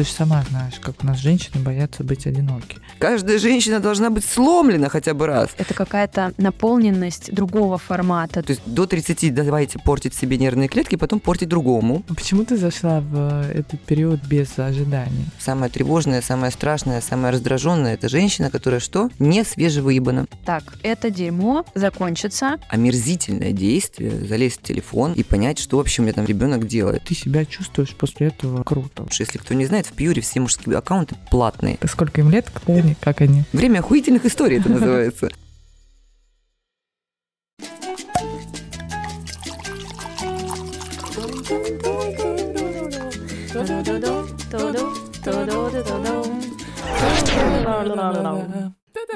ты же сама знаешь, как у нас женщины боятся быть одиноки. Каждая женщина должна быть сломлена хотя бы раз. Это какая-то наполненность другого формата. То есть до 30 давайте портить себе нервные клетки, потом портить другому. А почему ты зашла в этот период без ожиданий? Самое тревожное, самое страшное, самое раздраженное – это женщина, которая что? Не свежевыебана. Так, это дерьмо закончится. Омерзительное действие – залезть в телефон и понять, что вообще у меня там ребенок делает. Ты себя чувствуешь после этого круто. Если кто не знает, в Пьюре все мужские аккаунты платные. Сколько им лет, кто они, как они? Время охуительных историй это называется.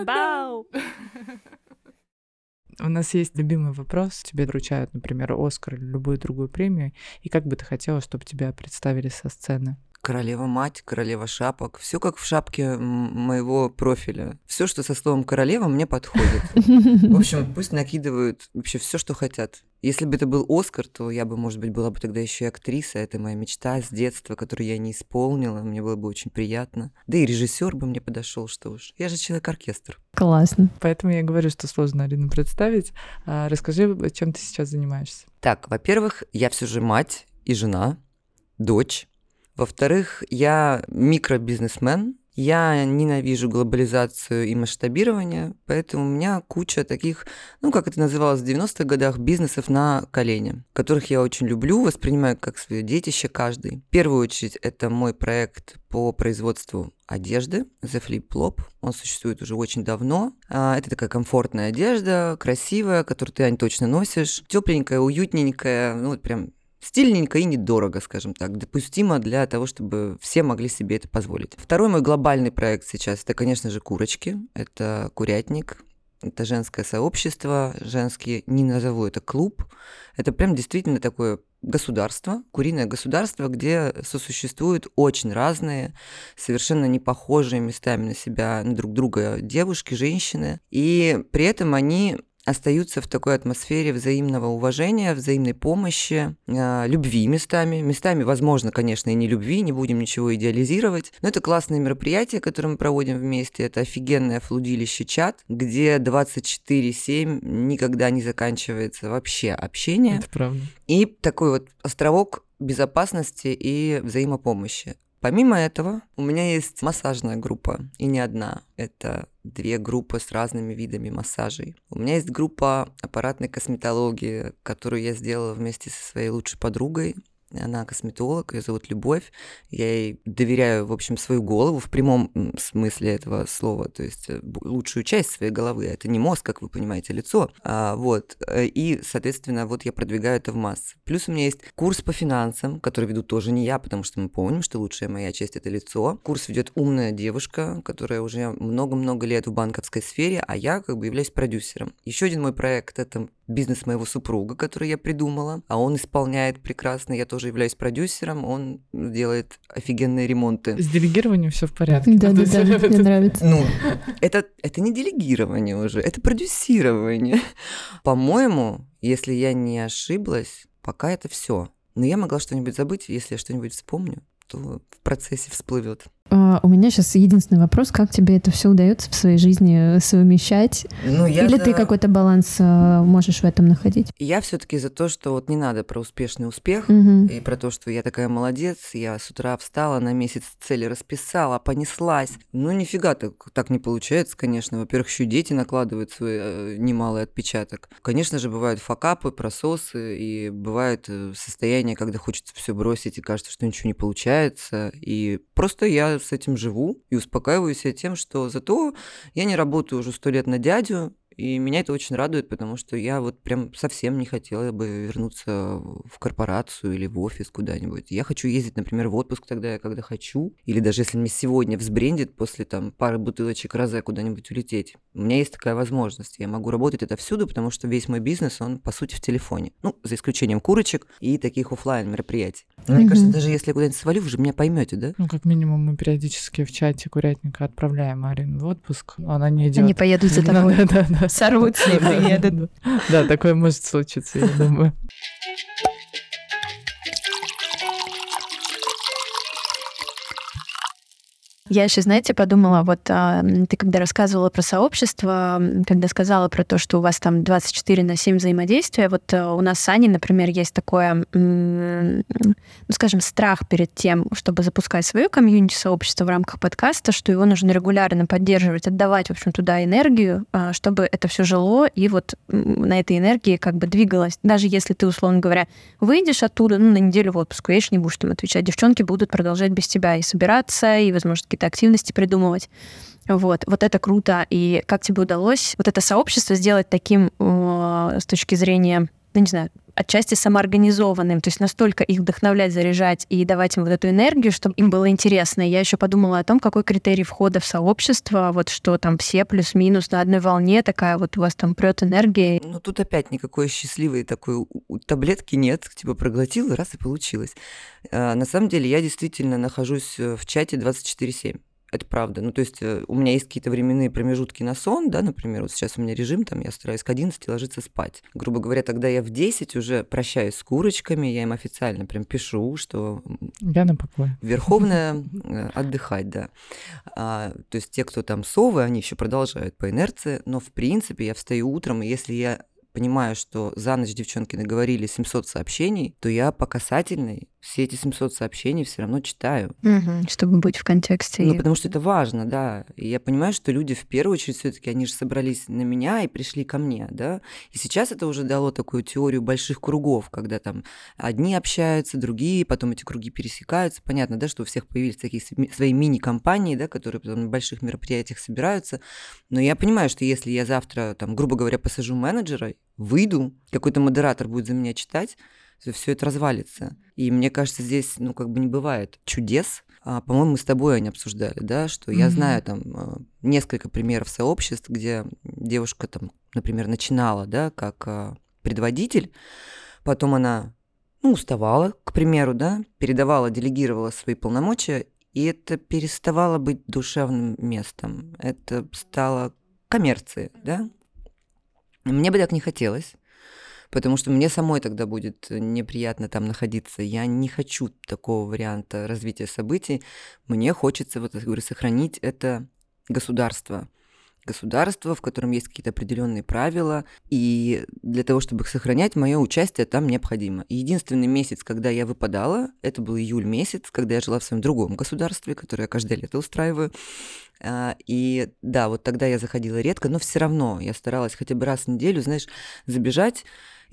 Бау! У нас есть любимый вопрос. Тебе вручают, например, Оскар или любую другую премию. И как бы ты хотела, чтобы тебя представили со сцены? Королева мать, королева шапок. Все как в шапке моего профиля. Все, что со словом королева, мне подходит. В общем, пусть накидывают вообще все, что хотят. Если бы это был Оскар, то я бы, может быть, была бы тогда еще и актриса. Это моя мечта с детства, которую я не исполнила. Мне было бы очень приятно. Да и режиссер бы мне подошел, что уж. Я же человек-оркестр. Классно. Поэтому я говорю, что сложно Арину представить. А, расскажи, чем ты сейчас занимаешься? Так, во-первых, я все же мать и жена, дочь. Во-вторых, я микробизнесмен, я ненавижу глобализацию и масштабирование, поэтому у меня куча таких, ну, как это называлось в 90-х годах, бизнесов на колене, которых я очень люблю, воспринимаю как свое детище каждый. В первую очередь, это мой проект по производству одежды The Flip Flop. Он существует уже очень давно. А, Это такая комфортная одежда, красивая, которую ты, Ань, точно носишь. Тепленькая, уютненькая, ну, вот прям Стильненько и недорого, скажем так, допустимо для того, чтобы все могли себе это позволить. Второй мой глобальный проект сейчас это, конечно же, курочки. Это курятник, это женское сообщество, женский, не назову это клуб. Это прям действительно такое государство, куриное государство, где сосуществуют очень разные, совершенно не похожие местами на себя, на друг друга девушки, женщины. И при этом они остаются в такой атмосфере взаимного уважения, взаимной помощи, э, любви местами. Местами, возможно, конечно, и не любви, не будем ничего идеализировать. Но это классное мероприятие, которое мы проводим вместе. Это офигенное флудилище чат, где 24-7 никогда не заканчивается вообще общение. Это правда. И такой вот островок безопасности и взаимопомощи. Помимо этого, у меня есть массажная группа, и не одна. Это две группы с разными видами массажей. У меня есть группа аппаратной косметологии, которую я сделала вместе со своей лучшей подругой. Она косметолог, ее зовут Любовь. Я ей доверяю, в общем, свою голову в прямом смысле этого слова, то есть э, лучшую часть своей головы. Это не мозг, как вы понимаете, а лицо. А, вот. Э, и, соответственно, вот я продвигаю это в массы. Плюс у меня есть курс по финансам, который веду тоже не я, потому что мы помним, что лучшая моя часть – это лицо. Курс ведет умная девушка, которая уже много-много лет в банковской сфере, а я как бы являюсь продюсером. Еще один мой проект – это бизнес моего супруга, который я придумала, а он исполняет прекрасно. Я тоже являюсь продюсером, он делает офигенные ремонты. С делегированием все в порядке. Да, да, да, мне нравится. Ну, это, это не делегирование уже, это продюсирование. По-моему, если я не ошиблась, пока это все. Но я могла что-нибудь забыть, если я что-нибудь вспомню, то в процессе всплывет. А, у меня сейчас единственный вопрос, как тебе это все удается в своей жизни совмещать? Ну, я Или за- ты какой-то баланс а, можешь в этом находить? Я все-таки за то, что вот не надо про успешный успех, Мгм. И про то, что я такая молодец, я с утра встала, на месяц цели расписала, понеслась. Ну, нифига так, так не получается, конечно. Во-первых, еще дети накладывают свой э, немалый отпечаток. Конечно же, бывают факапы, прососы, и бывает э, состояние, когда хочется все бросить, и кажется, что ничего не получается. И просто я с этим живу и успокаиваю себя тем, что зато я не работаю уже сто лет на дядю, и меня это очень радует, потому что я вот прям совсем не хотела бы вернуться в корпорацию или в офис куда-нибудь. Я хочу ездить, например, в отпуск тогда, я когда хочу. Или даже если мне сегодня взбрендит после там пары бутылочек розе куда-нибудь улететь. У меня есть такая возможность. Я могу работать это всюду, потому что весь мой бизнес, он по сути в телефоне. Ну, за исключением курочек и таких оффлайн мероприятий. Мне кажется, даже если я куда-нибудь свалю, вы же меня поймете, да? Ну, как минимум, мы периодически в чате курятника отправляем Арину в отпуск. Она не идет. Они поедут за тобой. Да, да, да. Сорвутся и приедут. Да, такое может случиться, я думаю. Я еще, знаете, подумала, вот а, ты когда рассказывала про сообщество, когда сказала про то, что у вас там 24 на 7 взаимодействия, вот а, у нас с Аней, например, есть такое, ну, скажем, страх перед тем, чтобы запускать свое комьюнити-сообщество в рамках подкаста, что его нужно регулярно поддерживать, отдавать, в общем, туда энергию, а, чтобы это все жило и вот на этой энергии как бы двигалось. Даже если ты, условно говоря, выйдешь оттуда, ну, на неделю в отпуск, конечно, не будешь там отвечать, девчонки будут продолжать без тебя и собираться, и, возможно, какие-то активности придумывать. Вот, вот это круто. И как тебе удалось вот это сообщество сделать таким э, с точки зрения, ну, не знаю, отчасти самоорганизованным, то есть настолько их вдохновлять, заряжать и давать им вот эту энергию, чтобы им было интересно. Я еще подумала о том, какой критерий входа в сообщество, вот что там все плюс-минус на одной волне, такая вот у вас там прет энергия. Ну тут опять никакой счастливой такой таблетки нет, типа проглотил, раз и получилось. А, на самом деле я действительно нахожусь э, в чате 24-7 это правда. Ну, то есть э, у меня есть какие-то временные промежутки на сон, да, например, вот сейчас у меня режим, там, я стараюсь к 11 ложиться спать. Грубо говоря, тогда я в 10 уже прощаюсь с курочками, я им официально прям пишу, что... Я на покое. Верховная э, отдыхать, да. А, то есть те, кто там совы, они еще продолжают по инерции, но в принципе я встаю утром, и если я понимаю, что за ночь девчонки наговорили 700 сообщений, то я по касательной все эти 700 сообщений все равно читаю. Угу, чтобы быть в контексте. Ну, потому что это важно, да. И я понимаю, что люди в первую очередь все таки они же собрались на меня и пришли ко мне, да. И сейчас это уже дало такую теорию больших кругов, когда там одни общаются, другие, потом эти круги пересекаются. Понятно, да, что у всех появились такие свои мини-компании, да, которые потом на больших мероприятиях собираются. Но я понимаю, что если я завтра, там, грубо говоря, посажу менеджера, выйду, какой-то модератор будет за меня читать, все это развалится. И мне кажется, здесь, ну, как бы не бывает чудес. А, по-моему, мы с тобой они обсуждали, да, что mm-hmm. я знаю там а, несколько примеров сообществ, где девушка там, например, начинала, да, как а, предводитель, потом она, ну, уставала, к примеру, да, передавала, делегировала свои полномочия, и это переставало быть душевным местом. Это стало коммерцией, да, мне бы так не хотелось, потому что мне самой тогда будет неприятно там находиться. Я не хочу такого варианта развития событий. Мне хочется, вот, говорю, сохранить это государство – государство, в котором есть какие-то определенные правила, и для того, чтобы их сохранять, мое участие там необходимо. Единственный месяц, когда я выпадала, это был июль месяц, когда я жила в своем другом государстве, которое я каждое лето устраиваю. А, и да, вот тогда я заходила редко, но все равно я старалась хотя бы раз в неделю, знаешь, забежать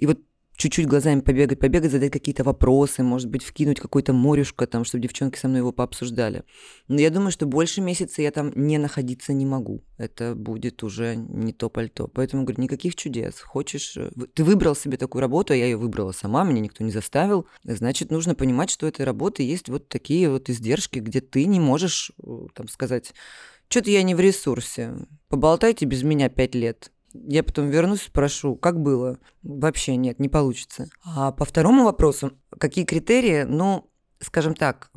и вот чуть-чуть глазами побегать, побегать, задать какие-то вопросы, может быть, вкинуть какой-то морюшко там, чтобы девчонки со мной его пообсуждали. Но я думаю, что больше месяца я там не находиться не могу. Это будет уже не то пальто. Поэтому, говорю, никаких чудес. Хочешь... Э, ты выбрал себе такую работу, а я ее выбрала сама, меня никто не заставил. Значит, нужно понимать, что у этой работы есть вот такие вот издержки, где ты не можешь, э, там, сказать, что-то я не в ресурсе. Поболтайте без меня пять лет. Я потом вернусь, спрошу, как было? Вообще нет, не получится. А по второму вопросу, какие критерии? Ну, скажем так,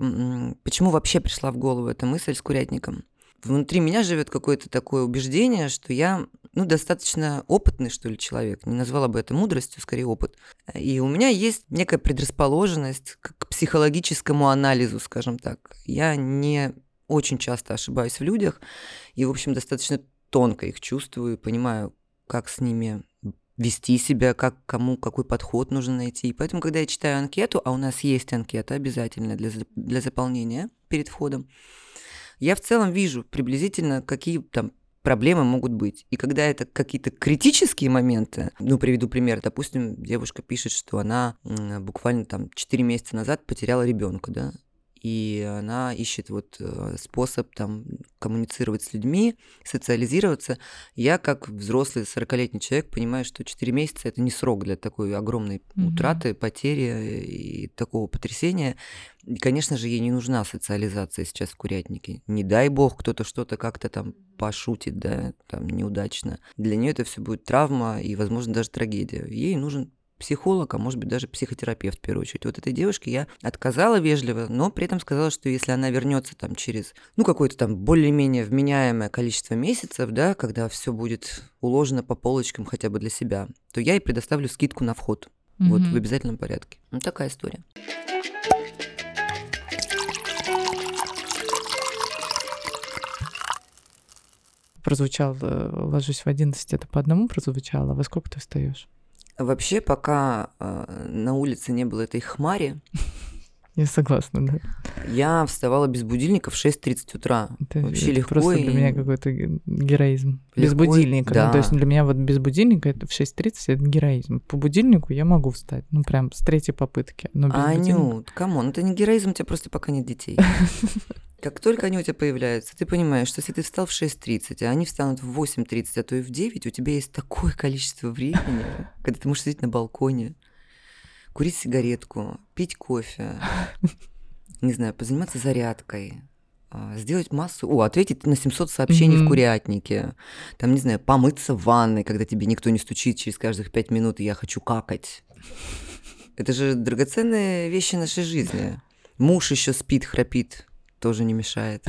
почему вообще пришла в голову эта мысль с курятником? Внутри меня живет какое-то такое убеждение, что я ну, достаточно опытный, что ли, человек. Не назвала бы это мудростью, скорее опыт. И у меня есть некая предрасположенность к психологическому анализу, скажем так. Я не очень часто ошибаюсь в людях, и, в общем, достаточно тонко их чувствую, понимаю, как с ними вести себя, как кому какой подход нужно найти. И поэтому, когда я читаю анкету, а у нас есть анкета обязательно для, для заполнения перед входом, я в целом вижу приблизительно, какие там проблемы могут быть. И когда это какие-то критические моменты, ну, приведу пример, допустим, девушка пишет, что она буквально там 4 месяца назад потеряла ребенка, да, и она ищет вот э, способ там коммуницировать с людьми, социализироваться. Я, как взрослый 40-летний человек, понимаю, что 4 месяца – это не срок для такой огромной mm-hmm. утраты, потери и такого потрясения. И, конечно же, ей не нужна социализация сейчас в курятнике. Не дай бог, кто-то что-то как-то там пошутит, да, там неудачно. Для нее это все будет травма и, возможно, даже трагедия. Ей нужен психолог, а может быть даже психотерапевт в первую очередь. Вот этой девушке я отказала вежливо, но при этом сказала, что если она вернется там через, ну, какое-то там более-менее вменяемое количество месяцев, да, когда все будет уложено по полочкам хотя бы для себя, то я ей предоставлю скидку на вход. Mm-hmm. Вот в обязательном порядке. Ну, такая история. прозвучал э, «ложусь в 11», это по одному прозвучало, а во сколько ты встаешь? Вообще, пока э, на улице не было этой хмари, Я согласна, да. я вставала без будильника в 6.30 утра. Это, Вообще это легко просто и- для меня какой-то ге- героизм. без Легко и- будильника. ну, то есть да. для меня вот без будильника это в 6.30 это героизм. По будильнику я могу встать, ну прям с третьей попытки. Но без. Анют, come on, это не героизм, у тебя просто пока нет детей. Как только они у тебя появляются, ты понимаешь, что если ты встал в 6.30, а они встанут в 8.30, а то и в 9, у тебя есть такое количество времени, когда ты можешь сидеть на балконе, курить сигаретку, пить кофе, не знаю, позаниматься зарядкой, а, сделать массу... О, ответить на 700 сообщений в Мгм. курятнике, там, не знаю, помыться в ванной, когда тебе никто не стучит через каждых 5 минут, и я хочу какать. Это же драгоценные вещи нашей жизни. Муж еще спит, храпит, тоже не мешает.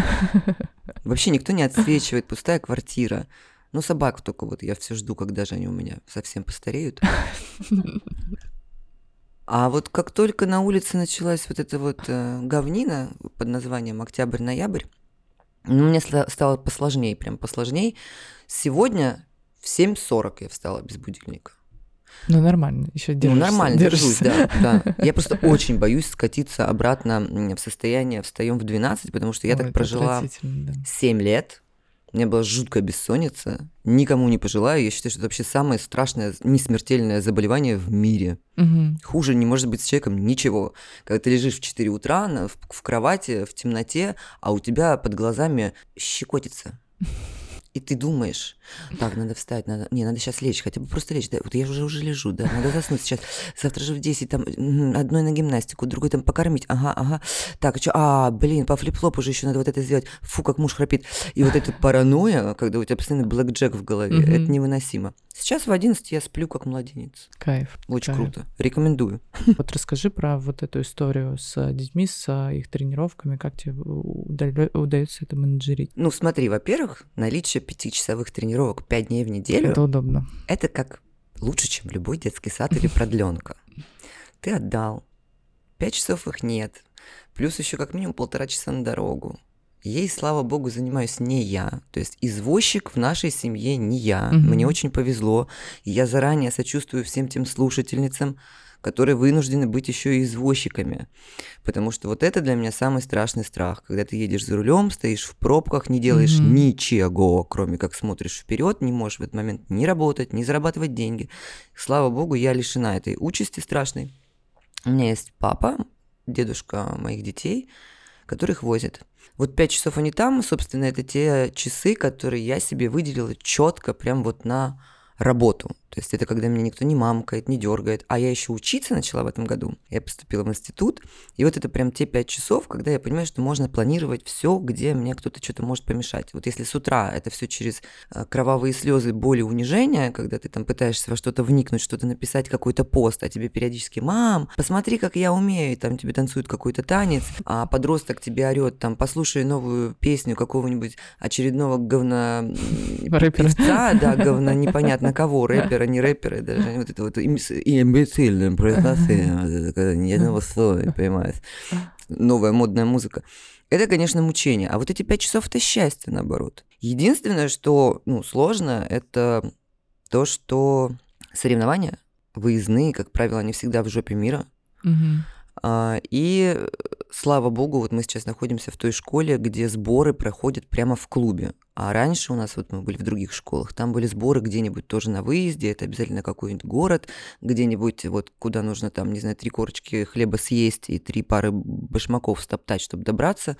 Вообще никто не отсвечивает, пустая квартира. Ну, собак только вот я все жду, когда же они у меня совсем постареют. А вот как только на улице началась вот эта вот э, говнина под названием «Октябрь-ноябрь», ну, мне стало посложнее, прям посложнее. Сегодня в 7.40 я встала без будильника. Ну нормально, еще Ну, держишься. нормально, держусь, держишься. да, да. Я просто очень боюсь скатиться обратно в состояние «встаем в 12», потому что я Ой, так прожила да. 7 лет. У меня была жуткая бессонница. Никому не пожелаю. Я считаю, что это вообще самое страшное, несмертельное заболевание в мире. Мгм. Хуже не может быть с человеком ничего. Когда ты лежишь в 4 утра в, в кровати, в темноте, а у тебя под глазами щекотится. И ты думаешь, так, надо встать, надо, не, надо сейчас лечь, хотя бы просто лечь, да, вот я уже уже лежу, да, надо заснуть сейчас, завтра же в 10, там, одной на гимнастику, другой там покормить, ага, ага, так, что, а, блин, по флип-флопу уже еще надо вот это сделать, фу, как муж храпит, и вот эта паранойя, когда у тебя постоянно блэк Джек в голове, Мгм. это невыносимо. Сейчас в 11 я сплю как младенец, Кайф. очень кайф. круто, рекомендую. Вот расскажи про вот эту историю с детьми, с а, их тренировками, как тебе удается это менеджерить? Ну, смотри, во-первых, наличие пятичасовых тренировок 5 дней в неделю Это удобно. это как лучше, чем любой детский сад или продленка. Ты отдал, 5 часов их нет, плюс еще как минимум полтора часа на дорогу. Ей, слава богу, занимаюсь не я. То есть извозчик в нашей семье не я. Мгм. Мне очень повезло. И я заранее сочувствую всем тем слушательницам, которые вынуждены быть еще и извозчиками. Потому что вот это для меня самый страшный страх. Когда ты едешь за рулем, стоишь в пробках, не делаешь Мгм. ничего, кроме как смотришь вперед, не можешь в этот момент ни работать, ни зарабатывать деньги. Слава богу, я лишена этой участи страшной. У меня есть папа, дедушка моих детей, которых возят. Вот пять часов они там, собственно, это те часы, которые я себе выделила четко прям вот на работу. То есть это когда меня никто не мамкает, не дергает. А я еще учиться начала в этом году. Я поступила в институт. И вот это прям те пять часов, когда я понимаю, что можно планировать все, где мне кто-то что-то может помешать. Вот если с утра это все через э, кровавые слезы, боли, унижения, когда ты там пытаешься во что-то вникнуть, что-то написать, какой-то пост, а тебе периодически «Мам, посмотри, как я умею», и там тебе танцует какой-то танец, а подросток тебе орет там «Послушай новую песню какого-нибудь очередного говна Рэпера. певца, да, говна непонятно кого, рэпера, не рэпера, даже вот это вот имбецильное произношение, когда ни одного слова не понимаешь. Новая модная музыка. Это, конечно, мучение. А вот эти пять часов это счастье, наоборот. Единственное, что ну, сложно, это то, что соревнования выездные, как правило, они всегда в жопе мира. Мгм. А, И э, слава богу, вот мы сейчас находимся в той школе, где сборы проходят прямо в клубе. А раньше у нас, вот мы были в других школах, там были сборы где-нибудь тоже на выезде, это обязательно какой-нибудь город, где-нибудь вот куда нужно там, не знаю, три корочки хлеба съесть и три пары башмаков стоптать, чтобы добраться.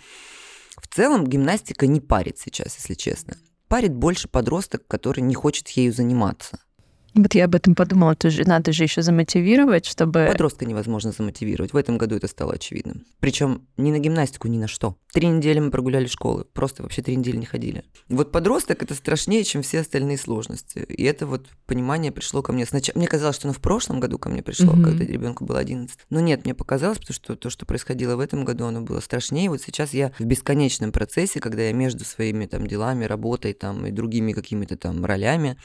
В целом гимнастика не парит сейчас, если честно. Парит больше подросток, который не хочет ею заниматься. Вот я об этом подумала, тоже надо же еще замотивировать, чтобы... Подростка невозможно замотивировать. В этом году это стало очевидным. Причем ни на гимнастику, ни на что. Три недели мы прогуляли школы. Просто вообще три недели не ходили. Вот подросток это страшнее, чем все остальные сложности. И это вот понимание пришло ко мне. Сначала мне казалось, что оно в прошлом году ко мне пришло, Мгм. когда ребенку было 11. Но нет, мне показалось, потому что то, что происходило в этом году, оно было страшнее. Вот сейчас я в бесконечном процессе, когда я между своими там делами, работой там и другими какими-то там ролями,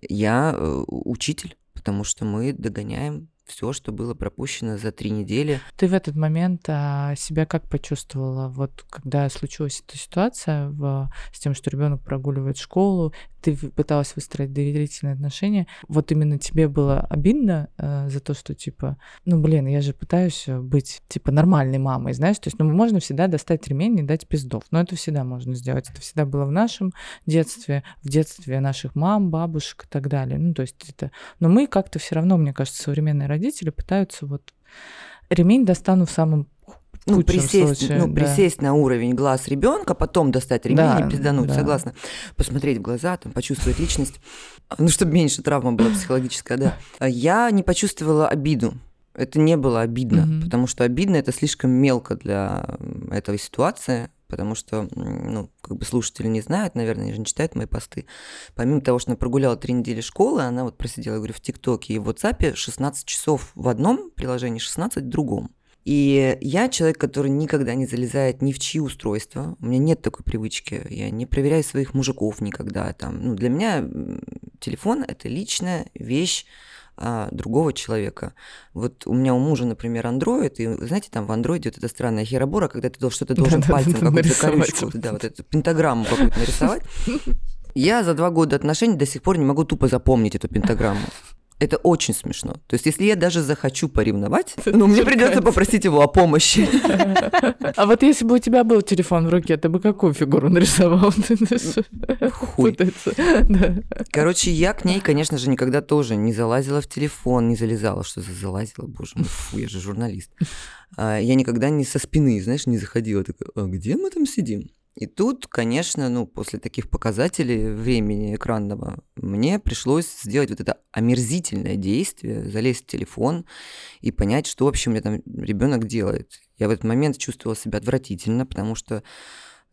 я э, учитель, потому что мы догоняем все, что было пропущено за три недели. Ты в этот момент а, себя как почувствовала? Вот когда случилась эта ситуация в, с тем, что ребенок прогуливает школу, ты пыталась выстроить доверительные отношения. Вот именно тебе было обидно э, за то, что типа, ну блин, я же пытаюсь быть типа нормальной мамой, знаешь, то есть, ну можно всегда достать ремень и дать пиздов, но это всегда можно сделать, это всегда было в нашем детстве, в детстве наших мам, бабушек и так далее. Ну то есть это, но мы как-то все равно, мне кажется, современные родители пытаются вот ремень достану в самом ну, присесть, случае, ну, да. присесть на уровень глаз ребенка, потом достать ремень да, и пиздануть, да. согласна. Посмотреть в глаза, там, почувствовать личность, ну, чтобы меньше травма была психологическая, да. Я не почувствовала обиду. Это не было обидно, mm-hmm. потому что обидно это слишком мелко для этой ситуации, потому что, ну, как бы слушатели не знают, наверное, они же не читают мои посты. Помимо того, что она прогуляла три недели школы, она вот просидела, говорю, в ТикТоке и в WhatsApp 16 часов в одном приложении, 16 в другом. И я человек, который никогда не залезает ни в чьи устройства. У меня нет такой привычки. Я не проверяю своих мужиков никогда. Там. Ну, для меня телефон – это личная вещь а, другого человека. Вот у меня у мужа, например, андроид, и знаете, там в андроиде вот эта странная херобора, когда ты что-то должен пальцем какую-то колючку, да, вот эту пентаграмму какую-то нарисовать. Я за два года отношений до сих пор не могу тупо запомнить эту пентаграмму. Это очень смешно. То есть, если я даже захочу поревновать, ну, мне придется попросить его о помощи. А вот если бы у тебя был телефон в руке, ты бы какую фигуру нарисовал? Хуй. Короче, я к ней, конечно же, никогда тоже не залазила в телефон, не залезала. Что за залазила? Боже мой, фу, я же журналист. А, я никогда не со спины, знаешь, не заходила. Такая, а где мы там сидим? И тут, конечно, ну, после таких показателей времени экранного, мне пришлось сделать вот это омерзительное действие, залезть в телефон и понять, что вообще у меня там ребенок делает. Я в этот момент чувствовала себя отвратительно, потому что,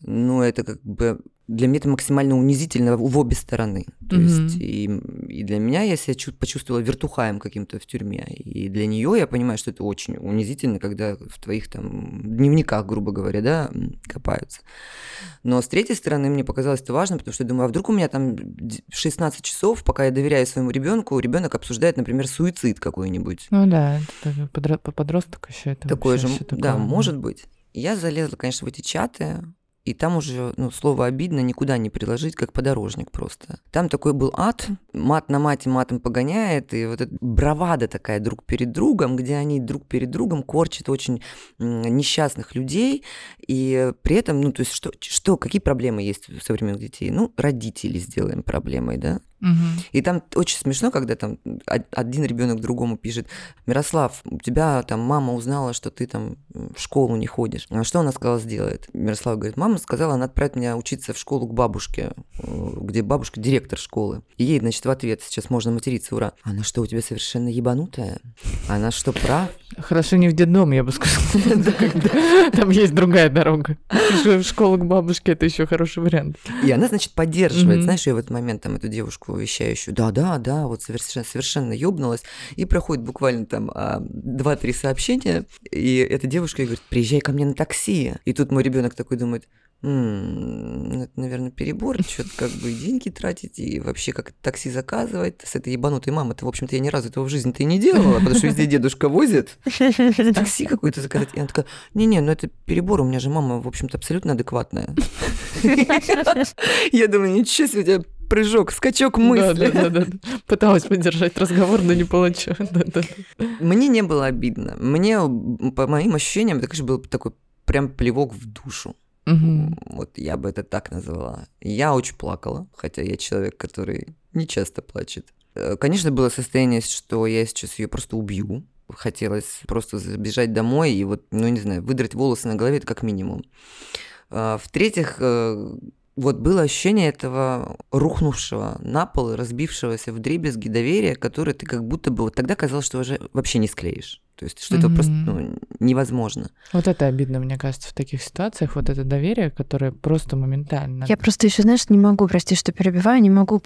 ну, это как бы для меня это максимально унизительно в обе стороны. То mm-hmm. есть и, и для меня я себя чуть почувствовала вертухаем каким-то в тюрьме. И для нее я понимаю, что это очень унизительно, когда в твоих там дневниках, грубо говоря, да, копаются. Но с третьей стороны, мне показалось это важно, потому что я думаю, а вдруг у меня там 16 часов, пока я доверяю своему ребенку, ребенок обсуждает, например, суицид какой-нибудь. Ну да, это подросток еще это. Такое же, такое, да, может быть. Я залезла, конечно, в эти чаты, и там уже, ну, слово обидно никуда не приложить, как подорожник просто. Там такой был ад, мат на мате матом погоняет, и вот эта бравада такая друг перед другом, где они друг перед другом корчат очень несчастных людей, и при этом, ну, то есть что, что какие проблемы есть у современных детей? Ну, родители сделаем проблемой, да? И там очень смешно, когда там один ребенок другому пишет, Мирослав, у тебя там мама узнала, что ты там в школу не ходишь. А что она сказала сделает? Мирослав говорит, мама сказала, она отправит меня учиться в школу к бабушке, э, где бабушка директор школы. И ей, значит, в ответ, сейчас можно материться, ура. Она что, у тебя совершенно ебанутая? Она что, прав? Хорошо не в детдом, я бы сказала. Там есть другая дорога. В школу к бабушке это еще хороший вариант. И она, значит, поддерживает, знаешь, я в этот момент там эту девушку вещающую, да-да, да, вот совершенно, совершенно ёбнулась. И проходит буквально там а, два-три сообщения, и эта девушка говорит, приезжай ко мне на такси. И тут мой ребенок такой думает, м-м, это, наверное, перебор, что-то как бы деньги тратить и вообще как такси заказывать с этой ебанутой мамой. В общем-то, я ни разу этого в жизни-то и не делала, потому что везде дедушка возит. Такси какое-то заказать. И она такая, не-не, ну это перебор, у меня же мама, в общем-то, абсолютно адекватная. Я думаю, ничего себе, у тебя прыжок, скачок мысли. Да, да, да, да. Пыталась поддержать разговор, но не получилось. Да, да. Мне не было обидно. Мне, по моим ощущениям, это, конечно, был такой прям плевок в душу. Угу. Вот я бы это так назвала. Я очень плакала, хотя я человек, который не часто плачет. Э, конечно, было состояние, что я сейчас ее просто убью. Хотелось просто забежать домой и вот, ну не знаю, выдрать волосы на голове, это как минимум. А, в-третьих, э, вот было ощущение этого рухнувшего на пол и разбившегося в дребезги доверия, которое ты как будто бы вот тогда казалось, что уже вообще не склеишь. То есть, что mm-hmm. это просто ну, невозможно. Вот это обидно, мне кажется, в таких ситуациях, вот это доверие, которое просто моментально. Я просто еще, знаешь, не могу, прости, что перебиваю, не могу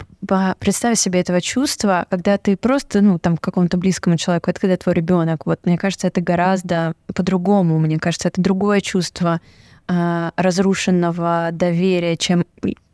представить себе этого чувства, когда ты просто, ну, там, к какому-то близкому человеку, это когда твой ребенок. Вот, мне кажется, это гораздо по-другому, мне кажется, это другое чувство а, разрушенного доверия, чем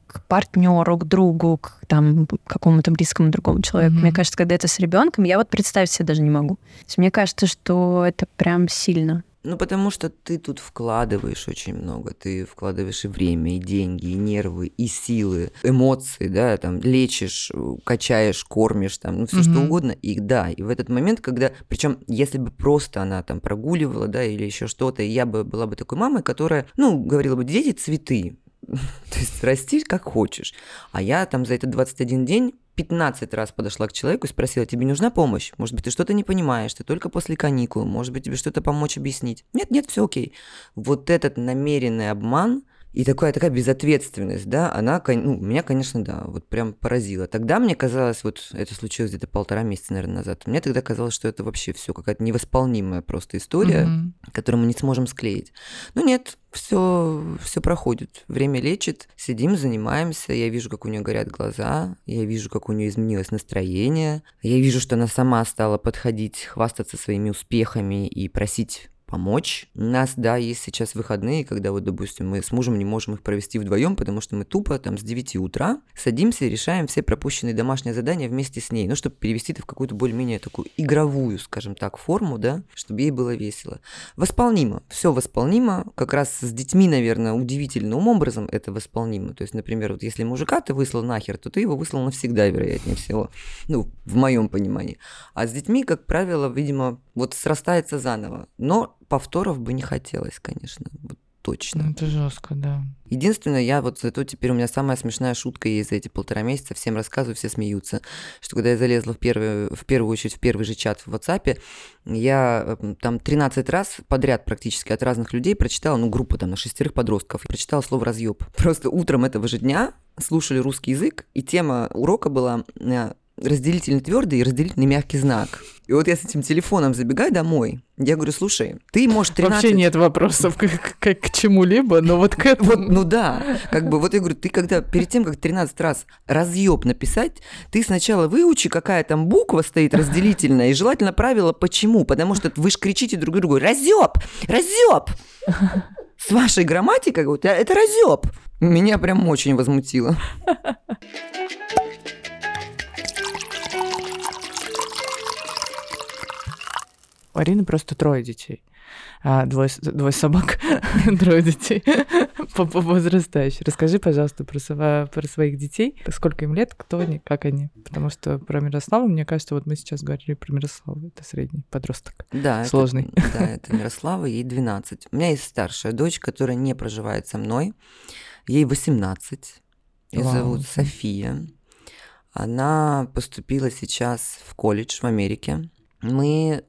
к партнеру, к другу, к там какому-то близкому другому человеку. Mm-hmm. Мне кажется, когда это с ребенком, я вот представить себе даже не могу. мне кажется, что это прям сильно. Ну, потому что ты тут вкладываешь очень много. Ты вкладываешь и время, и деньги, и нервы, и силы, эмоции, да, там, лечишь, качаешь, кормишь, там, ну, все mm-hmm. что угодно. И да, и в этот момент, когда, причем, если бы просто она там прогуливала, да, или еще что-то, я бы была бы такой мамой, которая, ну, говорила бы, дети цветы, то есть расти как хочешь. А я там за этот 21 день 15 раз подошла к человеку и спросила, тебе нужна помощь? Может быть, ты что-то не понимаешь, ты только после каникул, может быть, тебе что-то помочь объяснить? Нет, нет, все окей. Вот этот намеренный обман – и такая, такая безответственность, да, она, ну, меня, конечно, да, вот прям поразила. Тогда мне казалось, вот это случилось где-то полтора месяца, наверное, назад, мне тогда казалось, что это вообще все какая-то невосполнимая просто история, mm-hmm. которую мы не сможем склеить. Но нет, все, все проходит, время лечит, сидим, занимаемся, я вижу, как у нее горят глаза, я вижу, как у нее изменилось настроение, я вижу, что она сама стала подходить, хвастаться своими успехами и просить помочь. У нас, да, есть сейчас выходные, когда вот, допустим, мы с мужем не можем их провести вдвоем, потому что мы тупо там с 9 утра садимся и решаем все пропущенные домашние задания вместе с ней, ну, чтобы перевести это в какую-то более-менее такую игровую, скажем так, форму, да, чтобы ей было весело. Восполнимо, все восполнимо, как раз с детьми, наверное, удивительным образом это восполнимо. То есть, например, вот если мужика ты выслал нахер, то ты его выслал навсегда, вероятнее всего, ну, в моем понимании. А с детьми, как правило, видимо, вот срастается заново. Но повторов бы не хотелось, конечно. Вот точно. Ну, это жестко, да. Единственное, я вот зато теперь у меня самая смешная шутка есть за эти полтора месяца, всем рассказываю, все смеются, что когда я залезла в, первый, в первую очередь в первый же чат в WhatsApp, я там 13 раз подряд практически от разных людей прочитала, ну, группа там на шестерых подростков, прочитала слово «разъеб». Просто утром этого же дня слушали русский язык, и тема урока была э, разделительный твердый и разделительный мягкий знак. И вот я с этим телефоном забегаю домой, я говорю, слушай, ты можешь 13... Вообще нет вопросов к, к, к чему-либо, но вот к этому... Вот, ну да, как бы, вот я говорю, ты когда перед тем, как 13 раз разъеб написать, ты сначала выучи, какая там буква стоит разделительная, и желательно правило почему, потому что вы же кричите друг другу, разъеб, разъеб. С вашей грамматикой это разъеб. Меня прям очень возмутило. У Арины просто трое детей. А, двое, двое собак, трое детей по, по возрастающей. Расскажи, пожалуйста, про, про своих детей. Сколько им лет, кто они, как они? Потому что про Мирославу, мне кажется, вот мы сейчас говорили про Мирославу. Это средний подросток. Да. Сложный. Это, да, это Мирослава, ей 12. У меня есть старшая дочь, которая не проживает со мной. Ей 18. Ее Вау. зовут София. Она поступила сейчас в колледж в Америке. Мы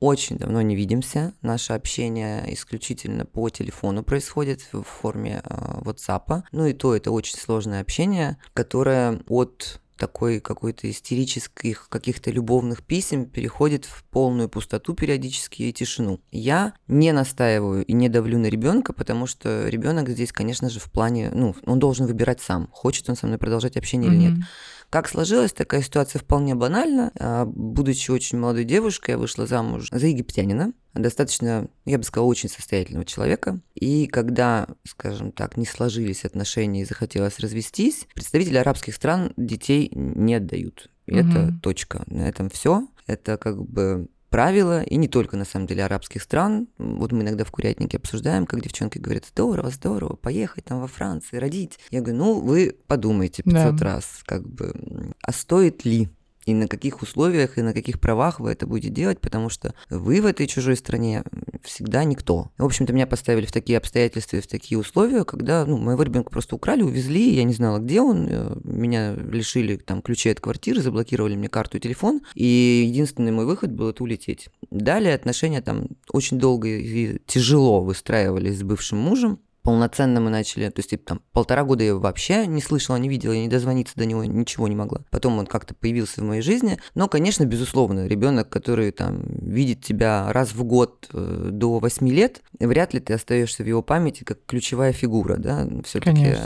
очень давно не видимся. Наше общение исключительно по телефону происходит в форме э, WhatsApp. Ну и то это очень сложное общение, которое от такой какой-то истерических каких-то любовных писем переходит в полную пустоту периодически и тишину. Я не настаиваю и не давлю на ребенка, потому что ребенок здесь, конечно же, в плане, ну, он должен выбирать сам, хочет он со мной продолжать общение mm-hmm. или нет. Как сложилась такая ситуация вполне банально. А, будучи очень молодой девушкой, я вышла замуж за египтянина, достаточно, я бы сказала, очень состоятельного человека. И когда, скажем так, не сложились отношения и захотелось развестись, представители арабских стран детей не отдают. И угу. это точка. На этом все. Это как бы правила, и не только, на самом деле, арабских стран. Вот мы иногда в курятнике обсуждаем, как девчонки говорят, здорово, здорово, поехать там во Франции, родить. Я говорю, ну, вы подумайте 500 да. раз, как бы, а стоит ли? И на каких условиях и на каких правах вы это будете делать, потому что вы в этой чужой стране всегда никто. В общем-то, меня поставили в такие обстоятельства и в такие условия, когда ну, моего ребенка просто украли, увезли, я не знала, где он, э, меня лишили там ключей от квартиры, заблокировали мне карту и телефон, и единственный мой выход был это улететь. Далее отношения там очень долго и тяжело выстраивались с бывшим мужем, полноценно мы начали, то есть там полтора года я вообще не слышала, не видела, я не дозвониться до него ничего не могла. Потом он как-то появился в моей жизни, но, конечно, безусловно, ребенок, который там видит тебя раз в год э, до 8 лет, вряд ли ты остаешься в его памяти как ключевая фигура, да, все-таки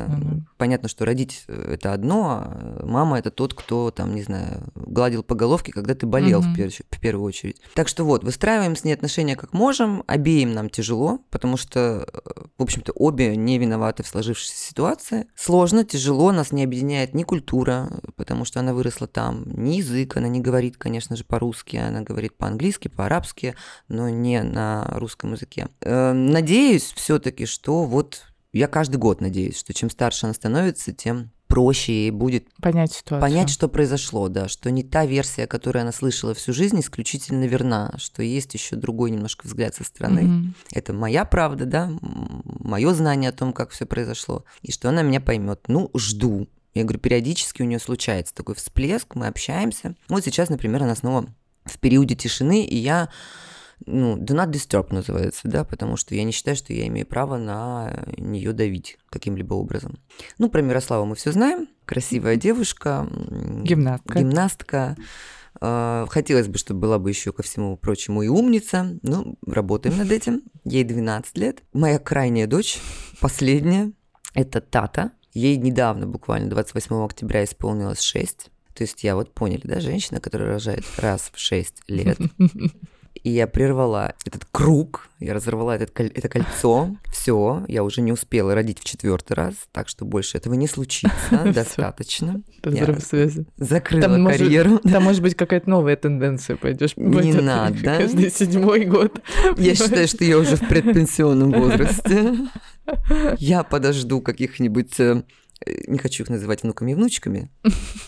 понятно, что родить э, это одно, а мама это тот, кто там, не знаю, гладил по головке, когда ты болел mm-hmm. в, пер- в первую очередь. Так что вот, выстраиваем с ней отношения как можем, обеим нам тяжело, потому что, э, в общем-то, обе не виноваты в сложившейся ситуации. Сложно, тяжело, нас не объединяет ни культура, потому что она выросла там, ни язык, она не говорит, конечно же, по-русски, она говорит по-английски, по-арабски, но не на русском языке. Э, надеюсь все-таки, что вот я каждый год надеюсь, что чем старше она становится, тем проще ей будет понять ситуацию. Понять, что произошло, да, что не та версия, которую она слышала всю жизнь, исключительно верна, что есть еще другой немножко взгляд со стороны. Mm-hmm. Это моя правда, да, мое знание о том, как все произошло, и что она меня поймет. Ну, жду. Я говорю, периодически у нее случается такой всплеск, мы общаемся. Вот сейчас, например, она снова в периоде тишины, и я ну, do not disturb называется, да, потому что я не считаю, что я имею право на нее давить каким-либо образом. Ну, про Мирославу мы все знаем. Красивая девушка. Гимнастка. Гимнастка. А, хотелось бы, чтобы была бы еще ко всему прочему и умница. Ну, работаем над этим. Ей 12 лет. Моя крайняя дочь, последняя, это Тата. Ей недавно, буквально 28 октября, исполнилось 6. То есть я вот поняли, да, женщина, которая рожает раз в 6 лет. и я прервала этот круг, я разорвала этот, это кольцо. Все, я уже не успела родить в четвертый раз, так что больше этого не случится. Достаточно. Разрыв связи. Закрыла карьеру. Там может быть какая-то новая тенденция, пойдешь. Не надо. Каждый седьмой год. Я считаю, что я уже в предпенсионном возрасте. Я подожду каких-нибудь э, не хочу их называть внуками и внучками,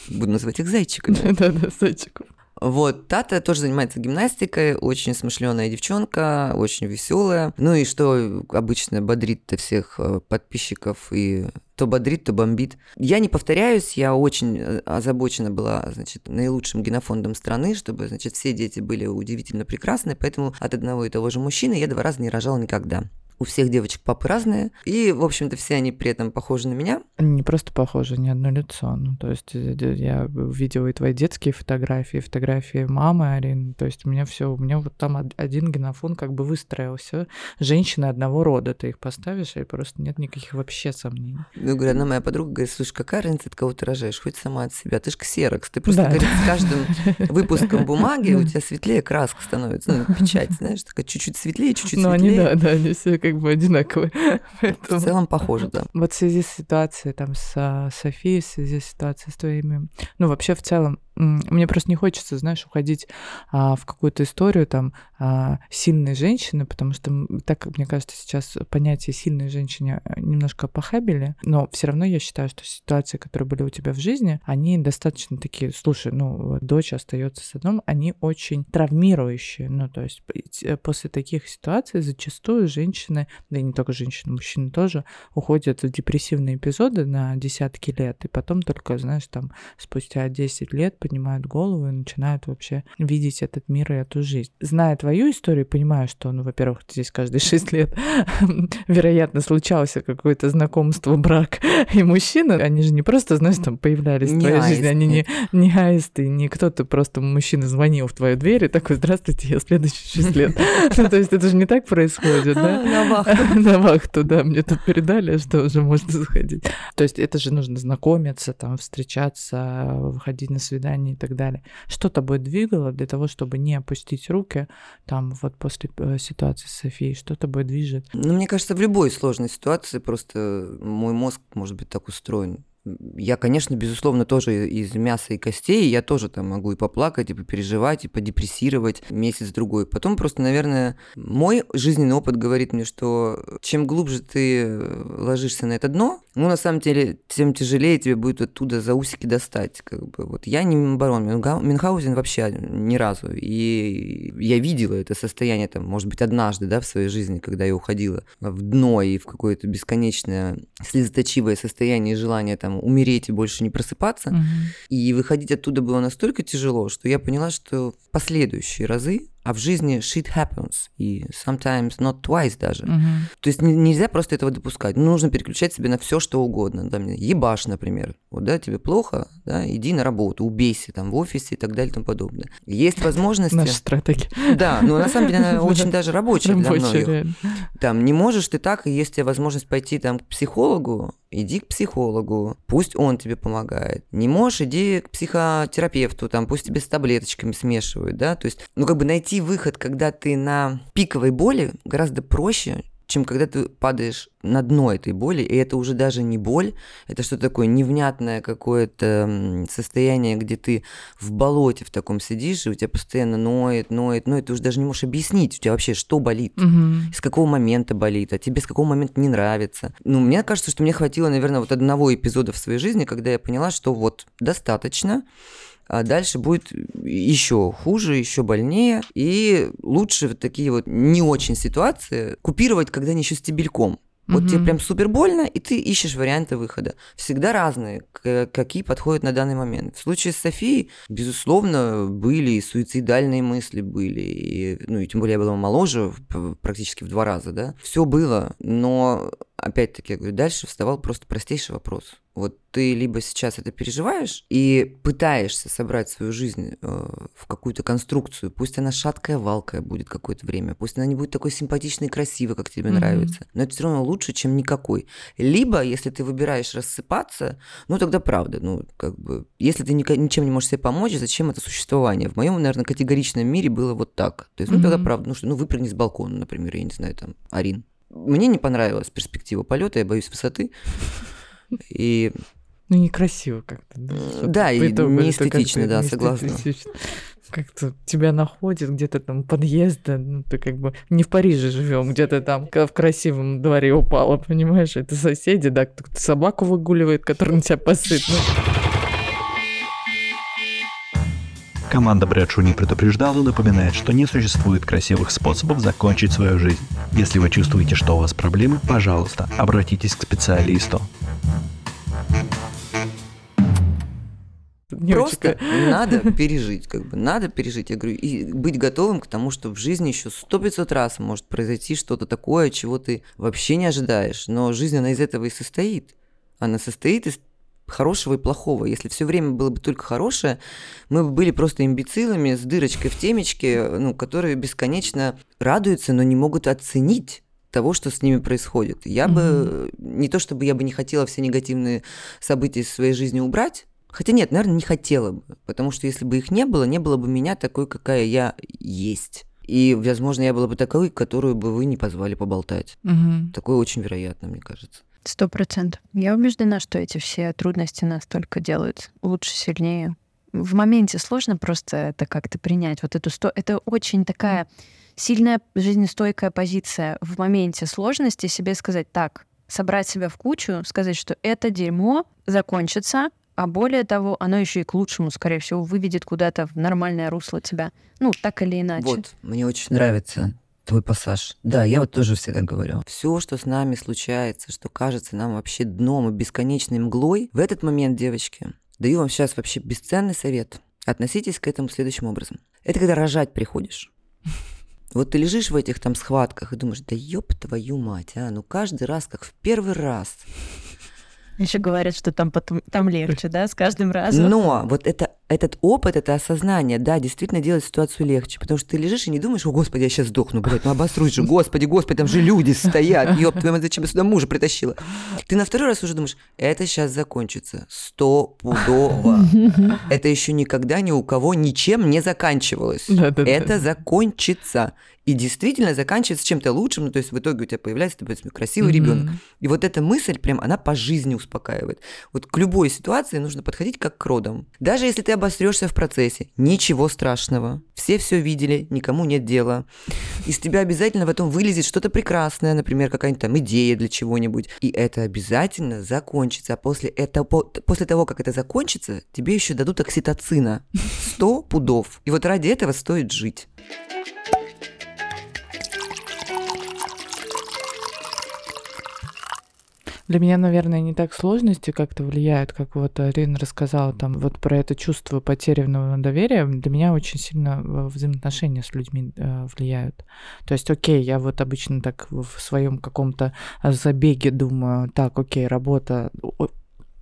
буду называть их зайчиками. Да-да, зайчиков. Вот, Тата тоже занимается гимнастикой, очень смышленая девчонка, очень веселая. Ну и что обычно бодрит всех э, подписчиков и то бодрит, то бомбит. Я не повторяюсь, я очень э, озабочена была, значит, наилучшим генофондом страны, чтобы, значит, все дети были удивительно прекрасны, поэтому от одного и того же мужчины я два раза не рожала никогда. У всех девочек папы разные, и, в общем-то, все они при этом похожи на меня. Не просто похожи, не одно лицо. Ну, то есть э, я видела и твои детские фотографии, фотографии мамы Арины. То есть у меня все, у меня вот там один генофон как бы выстроился. Женщины одного рода, ты их поставишь, и просто нет никаких вообще сомнений. Ну, говорю, одна моя подруга говорит, слушай, какая разница, от кого ты рожаешь, хоть сама от себя, ты ж ксерокс, ты просто, да. говорит, с каждым выпуском бумаги у тебя светлее краска становится, ну, печать, знаешь, такая чуть-чуть светлее, чуть-чуть светлее. Ну, они, да, да, они все как бы одинаковые. В целом похоже, да. Вот в связи с ситуацией там с Софией, в связи с ситуацией с твоими... Ну, вообще в целом мне просто не хочется, знаешь, уходить а, в какую-то историю там а, сильной женщины, потому что так, мне кажется, сейчас понятие сильной женщины немножко похабили, но все равно я считаю, что ситуации, которые были у тебя в жизни, они достаточно такие, слушай, ну, дочь остается с одном, они очень травмирующие, ну, то есть э, после таких ситуаций зачастую женщины, да и не только женщины, мужчины тоже, уходят в депрессивные эпизоды на десятки лет, и потом только, знаешь, там спустя 10 лет поднимают голову и начинают вообще видеть этот мир и эту жизнь. Зная твою историю, понимаю, что, ну, во-первых, здесь каждые шесть лет, вероятно, случалось какое-то знакомство, брак и мужчина. Они же не просто, знаешь, там появлялись в твоей жизни, они не, не аисты, не кто-то просто мужчина звонил в твою дверь и такой, здравствуйте, я следующие шесть лет. Ну, то есть это же не так происходит, да? На вахту. На вахту, да, мне тут передали, что уже можно заходить. То есть это же нужно знакомиться, там, встречаться, выходить на свидание состоянии и так далее. Что тобой двигало для того, чтобы не опустить руки там вот после э, ситуации с Софией? Что тобой движет? Ну, мне кажется, в любой сложной ситуации просто мой мозг может быть так устроен я, конечно, безусловно, тоже из мяса и костей, я тоже там могу и поплакать, и попереживать, и подепрессировать месяц-другой. Потом просто, наверное, мой жизненный опыт говорит мне, что чем глубже ты ложишься на это дно, ну, на самом деле, тем тяжелее тебе будет оттуда за усики достать. Как бы. Вот я не барон Мюнхгаузен вообще ни разу. И я видела это состояние, там, может быть, однажды, да, в своей жизни, когда я уходила в дно и в какое-то бесконечное слезоточивое состояние и желание там умереть и больше не просыпаться. Угу. И выходить оттуда было настолько тяжело, что я поняла, что в последующие разы а в жизни shit happens, и sometimes not twice даже. Угу. То есть нельзя просто этого допускать. Ну, нужно переключать себе на все, что угодно. Да, ебаш, например. Вот, да, тебе плохо, да, иди на работу, убейся там в офисе и так далее и тому подобное. Есть возможности... Наша стратегия. Да, но на самом деле она очень даже рабочая для многих. Там, не можешь ты так, и есть у тебя возможность пойти там к психологу, иди к психологу, пусть он тебе помогает. Не можешь, иди к психотерапевту, там, пусть тебе с таблеточками смешивают, да, то есть, ну, как бы найти выход, когда ты на пиковой боли, гораздо проще, чем когда ты падаешь на дно этой боли, и это уже даже не боль, это что такое невнятное какое-то состояние, где ты в болоте в таком сидишь, и у тебя постоянно ноет, ноет, ноет, ты уже даже не можешь объяснить, у тебя вообще что болит, Мгм. с какого момента болит, а тебе с какого момента не нравится. Ну, мне кажется, что мне хватило, наверное, вот одного эпизода в своей жизни, когда я поняла, что вот достаточно, а дальше будет еще хуже, еще больнее, и лучше вот такие вот не очень ситуации купировать, когда они еще стебельком. Вот тебе Мгм. прям супер больно, и ты ищешь варианты выхода. Всегда разные, какие подходят на данный момент. В случае с Софией, безусловно, были и суицидальные мысли были, и, ну и тем более я была моложе, практически в два раза, да. Все было, но опять-таки, я говорю, дальше вставал просто простейший вопрос. Вот ты либо сейчас это переживаешь и пытаешься собрать свою жизнь э, в какую-то конструкцию, пусть она шаткая, валкая будет какое-то время, пусть она не будет такой симпатичной и красивой, как тебе Мгм. нравится, но это все равно лучше, чем никакой. Либо, если ты выбираешь рассыпаться, ну тогда правда, ну как бы, если ты ника- ничем не можешь себе помочь, зачем это существование? В моем, наверное, категоричном мире было вот так. То есть, ну тогда Мгм. правда, ну что, ну выпрыгни с балкона, например, я не знаю, там, Арин. Мне не понравилась перспектива полета, я боюсь высоты. И Ну, некрасиво как-то. Да, да, и по итогу не это как-то эстетично, да, не согласна. Как-то тебя находят где-то там подъезда, ну ты как бы не в Париже живем, где-то там в красивом дворе упала, понимаешь? Это соседи, да, кто-то собаку выгуливает, которая на тебя посыт. Ну, Команда Брэдшу не предупреждала и напоминает, что не существует красивых способов закончить свою жизнь. Если вы чувствуете, что у вас проблемы, пожалуйста, обратитесь к специалисту. очень просто надо пережить, как бы, надо пережить. Я говорю, и быть готовым к тому, что в жизни еще сто пятьсот раз может произойти что-то такое, чего ты вообще не ожидаешь. Но жизнь, она из этого и состоит. Она состоит из хорошего и плохого. Если все время было бы только хорошее, мы бы были просто имбецилами с дырочкой в темечке, ну, которые бесконечно радуются, но не могут оценить того, что с ними происходит. Я бы, не то чтобы я бы не хотела все негативные события из своей жизни убрать, хотя нет, наверное, не хотела бы, потому что если бы их не было, не было бы меня такой, какая я есть. И, возможно, я была бы такой, которую бы вы не позвали поболтать. Мгм. Такое очень вероятно, мне кажется. Сто процентов. Я убеждена, что эти все трудности нас только делают лучше, сильнее. В моменте сложно просто это как-то принять. Вот эту сто... Это очень такая сильная жизнестойкая позиция. В моменте сложности себе сказать так, собрать себя в кучу, сказать, что это дерьмо закончится, а более того, оно еще и к лучшему, скорее всего, выведет куда-то в нормальное русло тебя. Ну, так или иначе. Вот, мне очень нравится твой пассаж. Да, я вот тоже всегда говорю. Все, что с нами случается, что кажется нам вообще дном и бесконечной мглой, в этот момент, девочки, даю вам сейчас вообще бесценный совет. Относитесь к этому следующим образом. Это когда рожать приходишь. Вот ты лежишь в этих там схватках и думаешь, да ёб твою мать, а, ну каждый раз, как в первый раз. Еще говорят, что там потом там легче, да, с каждым разом. Но вот это, этот опыт, это осознание, да, действительно делает ситуацию легче. Потому что ты лежишь и не думаешь, о, господи, я сейчас сдохну, блядь, ну обосрусь же, господи, господи, там же люди стоят, ёб твою мать, зачем я сюда мужа притащила? Ты на второй раз уже думаешь, это сейчас закончится, стопудово. Это еще никогда ни у кого ничем не заканчивалось. Это закончится. И действительно заканчивается чем-то лучшим, ну, то есть в итоге у тебя появляется допустим, красивый Мгм. ребенок. И вот эта мысль прям, она по жизни успокаивает. Вот к любой ситуации нужно подходить как к родам. Даже если ты обосрешься в процессе, ничего страшного. Все все видели, никому нет дела. Из тебя обязательно потом вылезет что-то прекрасное, например, какая-нибудь там идея для чего-нибудь. И это обязательно закончится. А после, этого, по- после того, как это закончится, тебе еще дадут окситоцина. Сто пудов. И вот ради этого стоит жить. Для меня, наверное, не так сложности как-то влияют, как вот Арина рассказала там вот про это чувство потерянного доверия. Для меня очень сильно э, взаимоотношения с людьми э, влияют. То есть, окей, я вот обычно так в своем каком-то забеге думаю, так, окей, работа,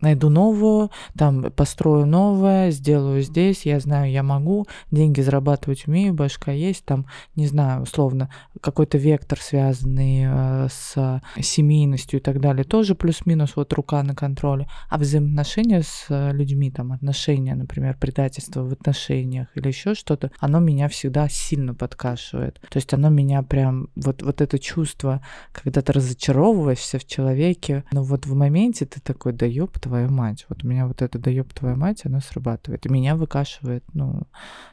найду новую, там построю новое, сделаю здесь, я знаю, я могу, деньги зарабатывать умею, башка есть, там, не знаю, условно, какой-то вектор, связанный э, с семейностью и так далее, тоже плюс-минус вот рука на контроле, а взаимоотношения с э, людьми, там, отношения, например, предательство в отношениях или еще что-то, оно меня всегда сильно подкашивает. То есть оно меня прям, вот, вот это чувство, когда ты разочаровываешься в человеке, но вот в моменте ты такой, да ёб твою мать, вот у меня вот это да ёб твою мать, оно срабатывает. И меня выкашивает, ну,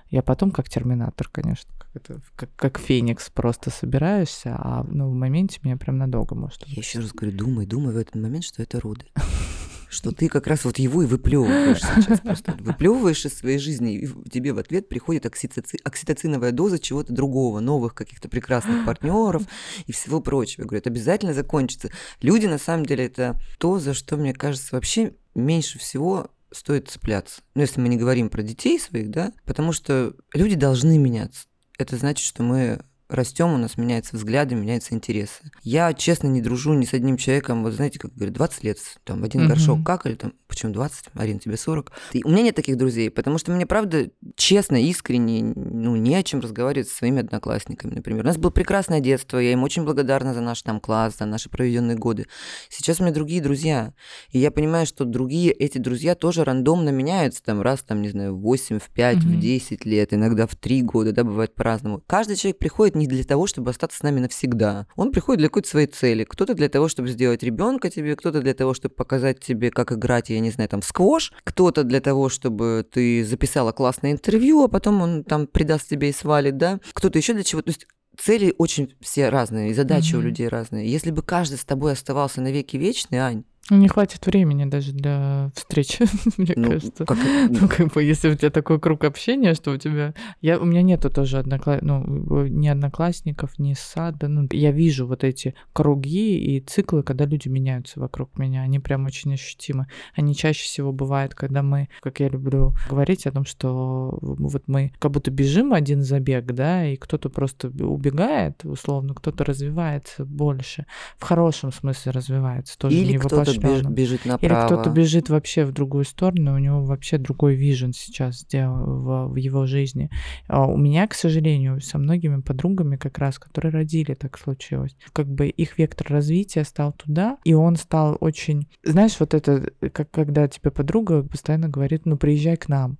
я потом как терминатор, конечно, как, это, как, как феникс просто собираешься, а ну, в моменте меня прям надолго может. Я еще раз говорю, думай, думай в этот момент, что это роды что ты как раз вот его и выплевываешь сейчас просто. Выплевываешь из своей жизни, и тебе в ответ приходит окситоци... окситоциновая доза чего-то другого, новых каких-то прекрасных партнеров и всего прочего. Я говорю, это обязательно закончится. Люди, на самом деле, это то, за что, мне кажется, вообще меньше всего стоит цепляться. Ну, если мы не говорим про детей своих, да, потому что люди должны меняться. Это значит, что мы растем, у нас меняются взгляды, меняются интересы. Я, честно, не дружу ни с одним человеком, вот знаете, как говорят, 20 лет, там, в один mm-hmm. горшок какали, там, почему 20, Арин, тебе 40. И у меня нет таких друзей, потому что мне, правда, честно, искренне, ну, не о чем разговаривать со своими одноклассниками, например. У нас было прекрасное детство, я им очень благодарна за наш там класс, за наши проведенные годы. Сейчас у меня другие друзья, и я понимаю, что другие эти друзья тоже рандомно меняются, там, раз, там, не знаю, в 8, в 5, mm-hmm. в 10 лет, иногда в 3 года, да, бывает по-разному. Каждый человек приходит не для того, чтобы остаться с нами навсегда. Он приходит для какой-то своей цели. Кто-то для того, чтобы сделать ребенка тебе, кто-то для того, чтобы показать тебе, как играть, я не знаю, там, сквош, кто-то для того, чтобы ты записала классное интервью, а потом он там придаст тебе и свалит, да, кто-то еще для чего. То есть цели очень все разные, и задачи mm-hmm. у людей разные. Если бы каждый с тобой оставался навеки вечный, Ань, не хватит времени даже для встречи, мне ну, кажется. Как... Ну, как бы, если у тебя такой круг общения, что у тебя... Я, у меня нету тоже однокла... ну, ни одноклассников, ни сада. Ну, я вижу вот эти круги и циклы, когда люди меняются вокруг меня. Они прям очень ощутимы. Они чаще всего бывают, когда мы, как я люблю говорить о том, что вот мы как будто бежим один забег, да, и кто-то просто убегает, условно, кто-то развивается больше. В хорошем смысле развивается. Тоже Или кто-то кто-то бежит направо. Или кто-то бежит вообще в другую сторону, у него вообще другой вижен сейчас в, в его жизни. А у меня, к сожалению, со многими подругами как раз, которые родили, так случилось. Как бы их вектор развития стал туда, и он стал очень... Знаешь, вот это, как когда тебе подруга постоянно говорит, ну, приезжай к нам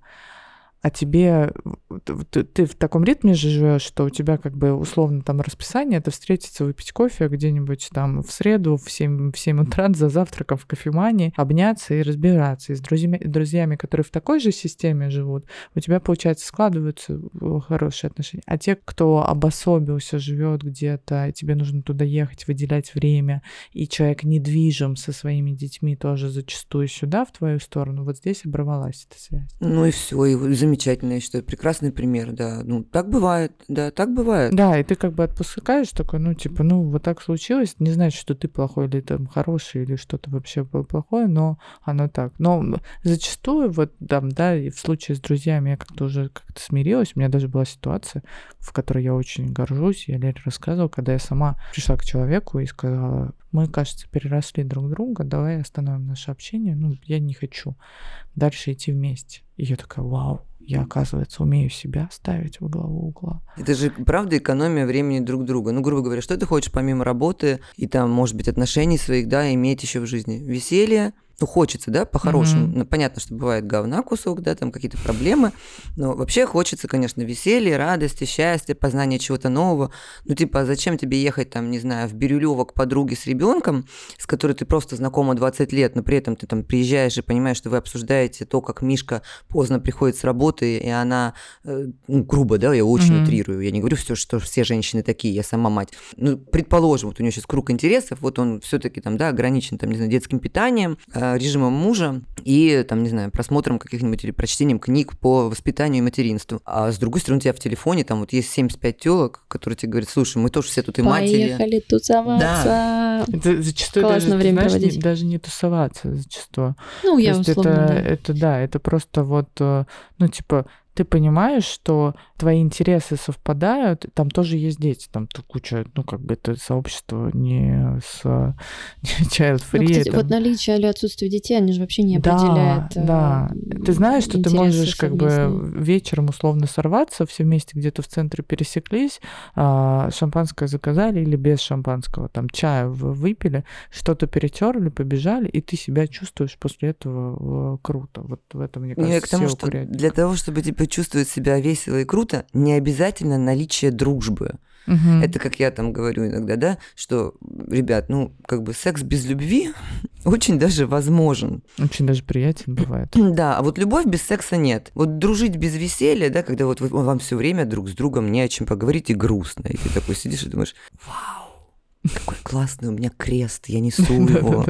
а тебе ты, ты в таком ритме же живешь, что у тебя как бы условно там расписание, это встретиться, выпить кофе где-нибудь там в среду в 7, в 7 утра за завтраком в кофемании, обняться и разбираться. И с друзьями, друзьями, которые в такой же системе живут, у тебя, получается, складываются хорошие отношения. А те, кто обособился, живет где-то, и тебе нужно туда ехать, выделять время, и человек недвижим со своими детьми тоже зачастую сюда, в твою сторону, вот здесь оборвалась эта связь. Ну и все, и замечательно, я считаю, прекрасный пример, да. Ну, так бывает, да, так бывает. Да, и ты как бы отпускаешь такой, ну, типа, ну, вот так случилось, не значит, что ты плохой или там хороший, или что-то вообще плохое, но оно так. Но зачастую вот там, да, и в случае с друзьями я как-то уже как-то смирилась, у меня даже была ситуация, в которой я очень горжусь, я Лере рассказывала, когда я сама пришла к человеку и сказала, мы, кажется, переросли друг друга, давай остановим наше общение, ну, я не хочу дальше идти вместе. И я такая, вау, я, оказывается, умею себя ставить во главу угла. Это же, правда, экономия времени друг друга. Ну, грубо говоря, что ты хочешь помимо работы и там, может быть, отношений своих, да, иметь еще в жизни? Веселье, ну, хочется, да, по-хорошему. Mm-hmm. Ну, понятно, что бывает говна кусок, да, там какие-то проблемы, но вообще хочется, конечно, веселья, радости, счастья, познания чего-то нового. Ну, типа, а зачем тебе ехать, там, не знаю, в Бирюлево к подруге с ребенком, с которой ты просто знакома 20 лет, но при этом ты там приезжаешь и понимаешь, что вы обсуждаете то, как Мишка поздно приходит с работы, и она, э, ну, грубо, да, я очень mm-hmm. утрирую, я не говорю все, что все женщины такие, я сама мать. Ну, предположим, вот у нее сейчас круг интересов, вот он все-таки там, да, ограничен, там, не знаю, детским питанием, э, режимом мужа и, там, не знаю, просмотром каких-нибудь или прочтением книг по воспитанию и материнству. А с другой стороны, у тебя в телефоне там вот есть 75 телок, которые тебе говорят, слушай, мы тоже все тут и матери. Поехали тусоваться. Да. Это зачастую Классно даже, время знаешь, проводить. Не, даже не тусоваться зачастую. Ну, я условно, это, да. это, да, это просто вот, э, ну, типа, ты понимаешь, что твои интересы совпадают, там тоже есть дети, там куча, ну, как бы это сообщество не с не child free. Ну, кстати, вот наличие или отсутствие детей, они же вообще не определяют. Да, да. Ты знаешь, что ты можешь как бы вечером условно сорваться, все вместе где-то в центре пересеклись, а, шампанское заказали или без шампанского, там чаю выпили, что-то перетерли, побежали, и ты себя чувствуешь после этого круто. Вот в этом, мне кажется, Я к тому, что для того, чтобы тебе почувствовать себя весело и круто, не обязательно наличие дружбы. Угу. Это как я там говорю иногда, да, что, ребят, ну, как бы секс без любви очень даже возможен. Очень даже приятен бывает. Да, а вот любовь без секса нет. Вот дружить без веселья, да, когда вот вы, вам все время друг с другом не о чем поговорить и грустно, и ты такой сидишь и думаешь, вау, какой классный у меня крест, я несу его.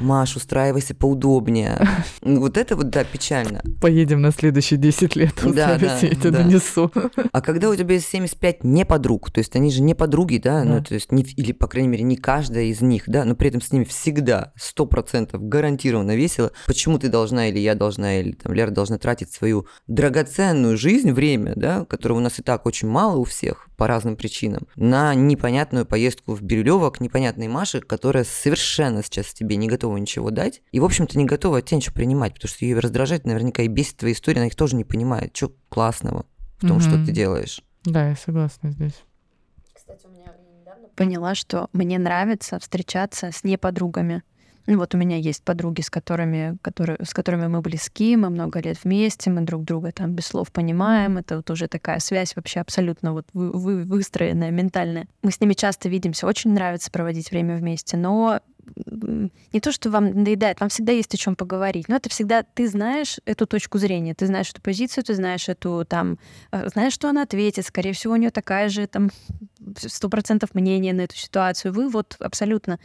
Маш, устраивайся поудобнее. Вот это вот, да, печально. Поедем на следующие 10 лет. Да, да, я это донесу. А когда у тебя есть 75 не подруг, то есть они же не подруги, да, ну, то есть, не, или, по крайней мере, не каждая из них, да, но при этом с ними всегда 100% гарантированно весело, почему ты должна или я должна, или там Лера должна тратить свою драгоценную жизнь, время, да, которого у нас и так очень мало у всех по разным причинам, на непонятную поездку в Бирюлево Бирюлева к непонятной Маше, которая совершенно сейчас тебе не готова ничего дать. И, в общем-то, не готова от тебя ничего принимать, потому что ее раздражает наверняка и бесит твоя история, она их тоже не понимает. Что классного в том, угу. что ты делаешь? Да, я согласна здесь. Кстати, у меня недавно поняла, что мне нравится встречаться с неподругами. Ну, вот у меня есть подруги, с которыми, которые, с которыми мы близки, мы много лет вместе, мы друг друга там без слов понимаем. Это вот уже такая связь вообще абсолютно вот вы, вы, выстроенная, ментальная. Мы с ними часто видимся, очень нравится проводить время вместе, но не то, что вам надоедает, вам всегда есть о чем поговорить, но это всегда ты знаешь эту точку зрения, ты знаешь эту позицию, ты знаешь эту там, э, знаешь, что она ответит, скорее всего, у нее такая же там сто процентов мнение на эту ситуацию. Вы вот абсолютно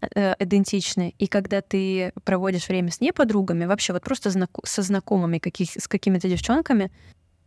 э, идентичны. И когда ты проводишь время с неподругами, вообще вот просто знак- со знакомыми каких, с какими-то девчонками,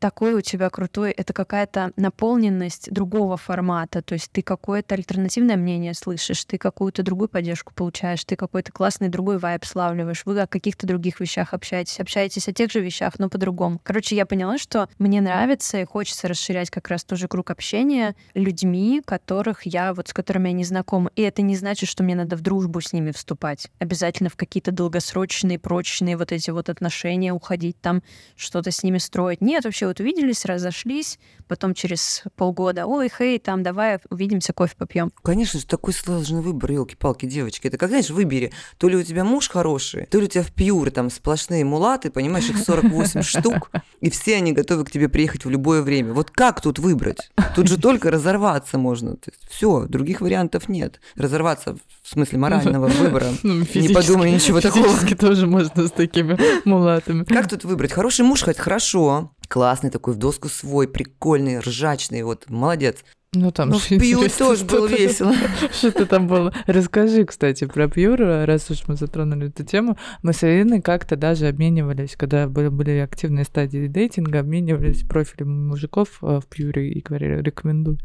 такой у тебя крутой, это какая-то наполненность другого формата, то есть ты какое-то альтернативное мнение слышишь, ты какую-то другую поддержку получаешь, ты какой-то классный другой вайб славливаешь, вы о каких-то других вещах общаетесь, общаетесь о тех же вещах, но по-другому. Короче, я поняла, что мне нравится и хочется расширять как раз тоже круг общения людьми, которых я, вот с которыми я не знакома. И это не значит, что мне надо в дружбу с ними вступать. Обязательно в какие-то долгосрочные, прочные вот эти вот отношения уходить, там что-то с ними строить. Нет, вообще вот увиделись, разошлись, потом через полгода, ой, хей, там, давай увидимся, кофе попьем. Конечно же, такой сложный выбор, елки-палки, девочки. Это как, знаешь, выбери, то ли у тебя муж хороший, то ли у тебя в пьюре там сплошные мулаты, понимаешь, их 48 штук, и все они готовы к тебе приехать в любое время. Вот как тут выбрать? Тут же только разорваться можно. Все, других вариантов нет. Разорваться в смысле морального выбора. Ну, не подумай ничего такого. Тоже можно с такими мулатами. Как тут выбрать? Хороший муж хоть хорошо, классный такой, в доску свой, прикольный, ржачный, вот, молодец. Ну, там ну, в Пью тоже было весело. Что-то там было. Расскажи, кстати, про Пьюр, раз уж мы затронули эту тему. Мы с Ириной как-то даже обменивались, когда были, были активные стадии дейтинга, обменивались профилями мужиков э, в Пьюре и говорили, рекомендую.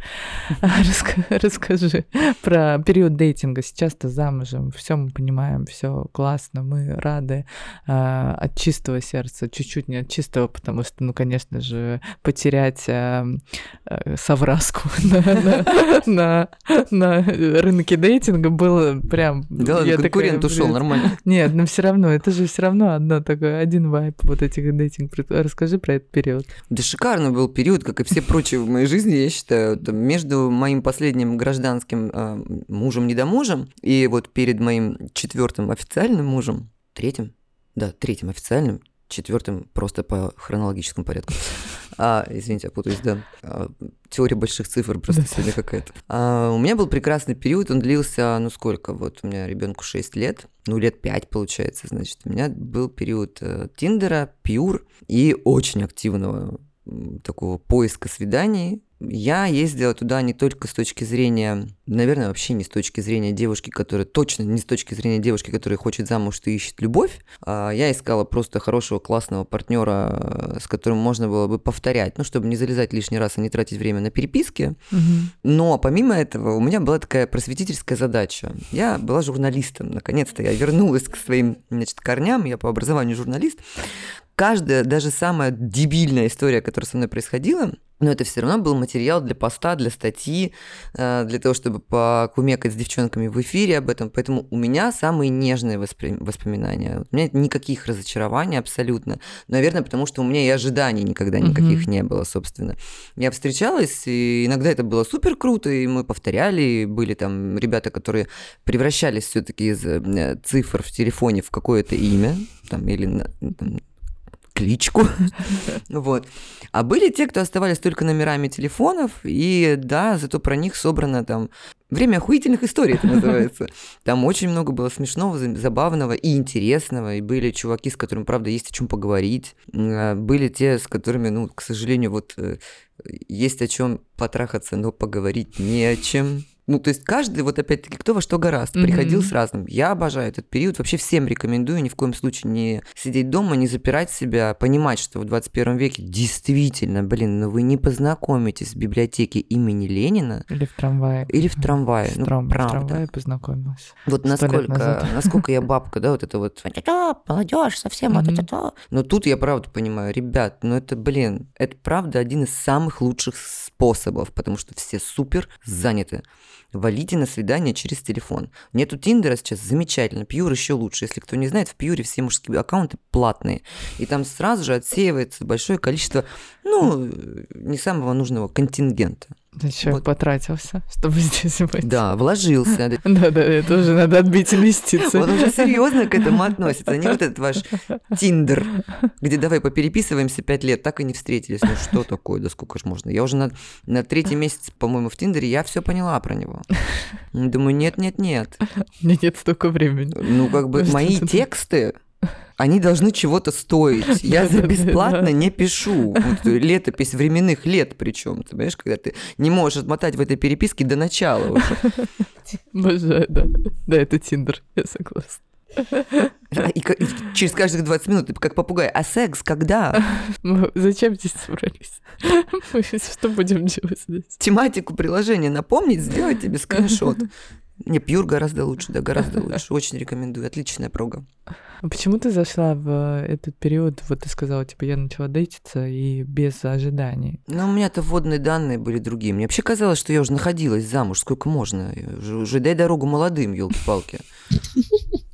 Расскажи про период дейтинга. Сейчас-то замужем, все мы понимаем, все классно, мы рады э, от чистого сердца, чуть-чуть не от чистого, потому что, ну, конечно же, потерять э, совраску на, на, рынке дейтинга было прям... Да, я конкурент такая, ушел, нормально. Нет, но все равно, это же все равно одно такое, один вайп вот этих дейтинг. Расскажи про этот период. Да шикарный был период, как и все прочие в моей жизни, я считаю, между моим последним гражданским э, мужем-недомужем и вот перед моим четвертым официальным мужем, третьим, да, третьим официальным, четвертым просто по хронологическому порядку. А, извините, я путаюсь, да. А, теория больших цифр просто да. сегодня какая-то. А, у меня был прекрасный период, он длился, ну сколько, вот у меня ребенку 6 лет, ну лет 5 получается, значит. У меня был период э, Тиндера, Пьюр и очень активного такого поиска свиданий, Я ездила туда не только с точки зрения, наверное, вообще не с точки зрения девушки, которая точно не с точки зрения девушки, которая хочет замуж и ищет любовь. А я искала просто хорошего, классного партнера, с которым можно было бы повторять, ну, чтобы не залезать лишний раз и не тратить время на переписки. Угу. Но помимо этого у меня была такая просветительская задача. Я была журналистом. Наконец-то я вернулась к своим значит, корням. Я по образованию журналист каждая, даже самая дебильная история, которая со мной происходила, но это все равно был материал для поста, для статьи, э, для того, чтобы покумекать с девчонками в эфире об этом. Поэтому у меня самые нежные воспри... воспоминания. У меня никаких разочарований абсолютно. Наверное, потому что у меня и ожиданий никогда никаких mm-hmm. не было, собственно. Я встречалась, и иногда это было супер круто, и мы повторяли. И были там ребята, которые превращались все-таки из э, цифр в телефоне в какое-то имя, там, или там, кличку. вот. А были те, кто оставались только номерами телефонов, и да, зато про них собрано там Время охуительных историй это называется. Там очень много было смешного, забавного и интересного. И были чуваки, с которыми, правда, есть о чем поговорить. А, были те, с которыми, ну, к сожалению, вот э, есть о чем потрахаться, но поговорить не о чем. Ну, то есть каждый, вот опять-таки, кто во что гораст, mm-hmm. приходил с разным. Я обожаю этот период, вообще всем рекомендую ни в коем случае не сидеть дома, не запирать себя, понимать, что в 21 веке действительно, блин, ну вы не познакомитесь в библиотеке имени Ленина. Или в трамвае. Или в трамвае, ну, трам, правда. В трамвае познакомилась. Вот насколько, насколько я бабка, да, вот это вот, молодежь совсем, вот это Но тут я правда понимаю, ребят, ну это, блин, это правда один из самых лучших способов, потому что все супер заняты валите на свидание через телефон. Нету Тиндера сейчас, замечательно. Пьюр еще лучше. Если кто не знает, в Пьюре все мужские аккаунты платные. И там сразу же отсеивается большое количество, ну, не самого нужного контингента. Что, вот. потратился, чтобы здесь быть? Да, вложился. Да-да, это уже надо отбить инвестиции. Он уже серьезно к этому относится, не вот этот ваш Тиндер, где давай попереписываемся пять лет, так и не встретились. Ну что такое, да сколько ж можно? Я уже на, на третий месяц, по-моему, в Тиндере, я все поняла про него. Думаю, нет-нет-нет. У меня нет столько времени. Ну, как бы мои тексты они должны чего-то стоить. Я за бесплатно не пишу. Вот, летопись временных лет причем, ты понимаешь, когда ты не можешь отмотать в этой переписке до начала уже. Боже, да. Да, это Тиндер, я согласна. И, и через каждых 20 минут ты как попугай. А секс когда? Мы зачем здесь собрались? Мы что будем делать здесь? Тематику приложения напомнить, сделать тебе скриншот. Не, Пьюр гораздо лучше, да, гораздо лучше. Очень рекомендую. Отличная прога. А почему ты зашла в этот период, вот ты сказала, типа, я начала дейтиться и без ожиданий? Ну, у меня-то вводные данные были другие. Мне вообще казалось, что я уже находилась замуж, сколько можно. Уже, уже дай дорогу молодым, елки-палки.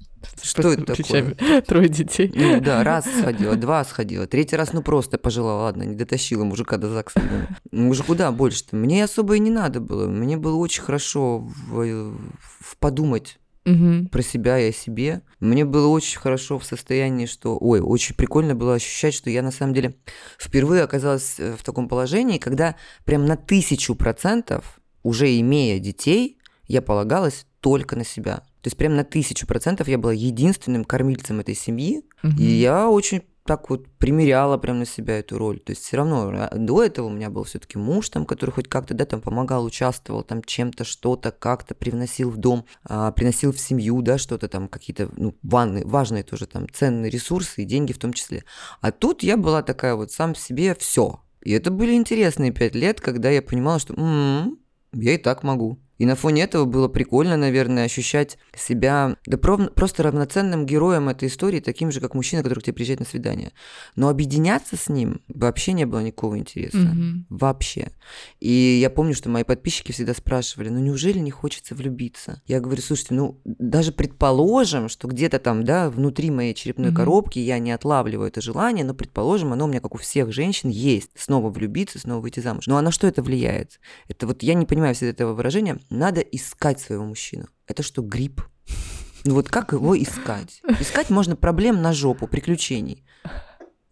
Что это такое? Трое детей. Ну да, раз сходила, два сходила, третий раз ну просто пожила, ладно, не дотащила мужика до ЗАГСа. Мужику куда больше-то? Мне особо и не надо было. Мне было очень хорошо в, в подумать угу. про себя и о себе. Мне было очень хорошо в состоянии, что... Ой, очень прикольно было ощущать, что я на самом деле впервые оказалась э, в таком положении, когда прям на тысячу процентов, уже имея детей, я полагалась только на себя. То есть прям на тысячу процентов я была единственным кормильцем этой семьи, угу. и я очень так вот примеряла прям на себя эту роль. То есть все равно а, до этого у меня был все-таки муж, там, который хоть как-то да, там помогал, участвовал там чем-то, что-то как-то привносил в дом, а, приносил в семью, да, что-то там, какие-то ну, ванны, важные тоже там ценные ресурсы и деньги в том числе. А тут я была такая вот сам себе все. И это были интересные пять лет, когда я понимала, что м-м, я и так могу. И на фоне этого было прикольно, наверное, ощущать себя да просто равноценным героем этой истории, таким же, как мужчина, который к тебе приезжает на свидание. Но объединяться с ним вообще не было никакого интереса. Mm-hmm. Вообще. И я помню, что мои подписчики всегда спрашивали, ну неужели не хочется влюбиться? Я говорю, слушайте, ну даже предположим, что где-то там, да, внутри моей черепной mm-hmm. коробки я не отлавливаю это желание, но предположим, оно у меня, как у всех женщин, есть. Снова влюбиться, снова выйти замуж. Но а на что это влияет? Это вот я не понимаю всегда этого выражения надо искать своего мужчину. Это что, грипп? Ну вот как его искать? Искать можно проблем на жопу, приключений.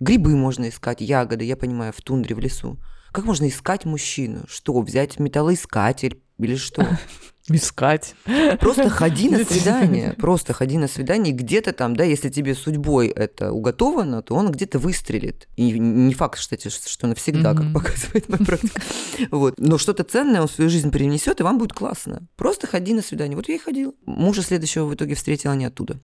Грибы можно искать, ягоды, я понимаю, в тундре, в лесу. Как можно искать мужчину? Что, взять металлоискатель или что? Искать. Просто ходи на свидание, просто ходи на свидание, где-то там, да, если тебе судьбой это уготовано, то он где-то выстрелит. И не факт, кстати, что навсегда, как показывает моя практика. Вот. Но что-то ценное он в свою жизнь принесет, и вам будет классно. Просто ходи на свидание. Вот я и ходил. Мужа следующего в итоге встретила не оттуда.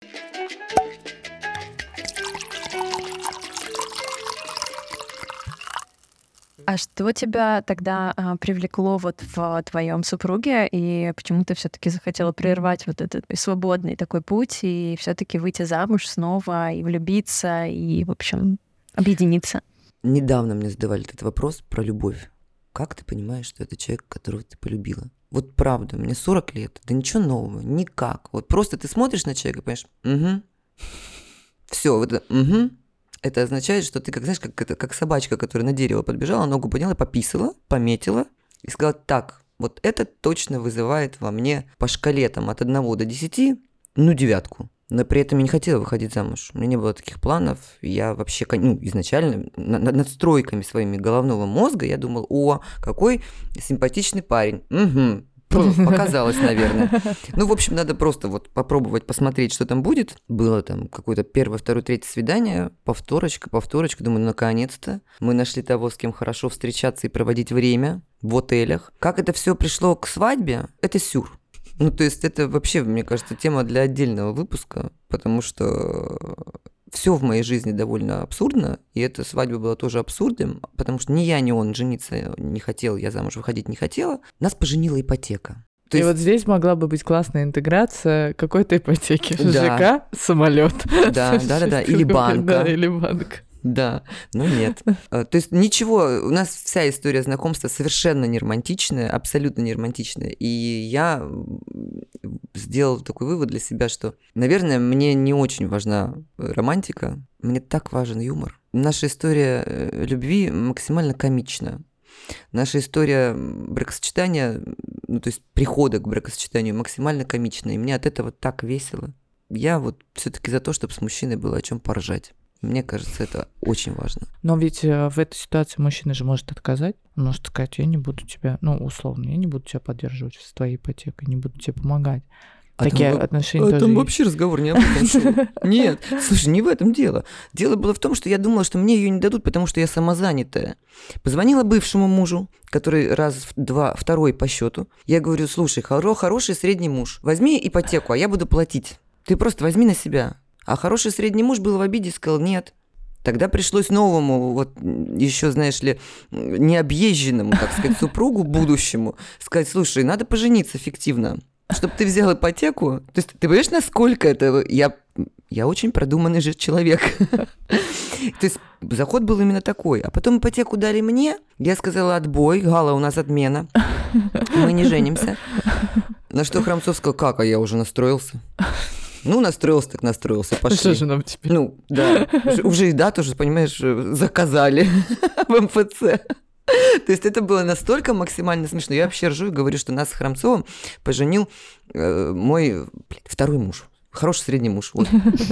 А что тебя тогда а, привлекло вот в твоем супруге, и почему ты все-таки захотела прервать вот этот свободный такой путь и все-таки выйти замуж снова и влюбиться и, в общем, объединиться? Недавно мне задавали этот вопрос про любовь. Как ты понимаешь, что это человек, которого ты полюбила? Вот правда, мне 40 лет, да ничего нового, никак. Вот просто ты смотришь на человека и понимаешь, угу, все, вот это, угу, это означает, что ты, как знаешь, как, это, как собачка, которая на дерево подбежала, ногу подняла, пописала, пометила и сказала, так, вот это точно вызывает во мне по шкале там от 1 до 10, ну, девятку. Но при этом я не хотела выходить замуж. У меня не было таких планов. Я вообще, ну, изначально над надстройками своими головного мозга я думал, о, какой симпатичный парень. Угу, Показалось, наверное. Ну, в общем, надо просто вот попробовать посмотреть, что там будет. Было там какое-то первое, второе, третье свидание, повторочка, повторочка. Думаю, ну, наконец-то мы нашли того, с кем хорошо встречаться и проводить время в отелях. Как это все пришло к свадьбе, это сюр. Ну, то есть это вообще, мне кажется, тема для отдельного выпуска, потому что все в моей жизни довольно абсурдно, и эта свадьба была тоже абсурдом, потому что ни я, ни он жениться не хотел, я замуж выходить не хотела. Нас поженила ипотека. То и есть... вот здесь могла бы быть классная интеграция какой-то ипотеки. Да. ЖК, самолет. Да, да, да, да. Или банка. Да, или банк. Да, но нет. А, то есть ничего, у нас вся история знакомства совершенно не романтичная, абсолютно не романтичная. И я сделал такой вывод для себя, что, наверное, мне не очень важна романтика, мне так важен юмор. Наша история э, любви максимально комична. Наша история бракосочетания, ну то есть прихода к бракосочетанию максимально комична, и мне от этого так весело. Я вот все-таки за то, чтобы с мужчиной было о чем поржать. Мне кажется, это очень важно. Но ведь э, в этой ситуации мужчина же может отказать. Он может сказать, я не буду тебя, ну, условно, я не буду тебя поддерживать с твоей ипотекой, не буду тебе помогать. А Такие там, отношения а тоже там вообще разговор не об этом Нет, слушай, не в этом дело. Дело было в том, что я думала, что мне ее не дадут, потому что я самозанятая. Позвонила бывшему мужу, который раз, два, второй по счету. Я говорю, слушай, хоро, хороший средний муж, возьми ипотеку, а я буду платить. Ты просто возьми на себя. А хороший средний муж был в обиде сказал «нет». Тогда пришлось новому, вот еще, знаешь ли, необъезженному, так сказать, супругу будущему сказать, слушай, надо пожениться фиктивно, чтобы ты взял ипотеку. То есть ты понимаешь, насколько это... Я, я очень продуманный же человек. То есть заход был именно такой. А потом ипотеку дали мне. Я сказала отбой. Гала, у нас отмена. Мы не женимся. На что Храмцов сказал, как, а я уже настроился. Ну, настроился, так настроился, пошли. Что же нам теперь? Ну, да. Уже и да, тоже, понимаешь, заказали в МФЦ. То есть это было настолько максимально смешно. Я вообще ржу и говорю, что нас с Храмцовым поженил э, мой блин, второй муж. Хороший средний муж. Вот.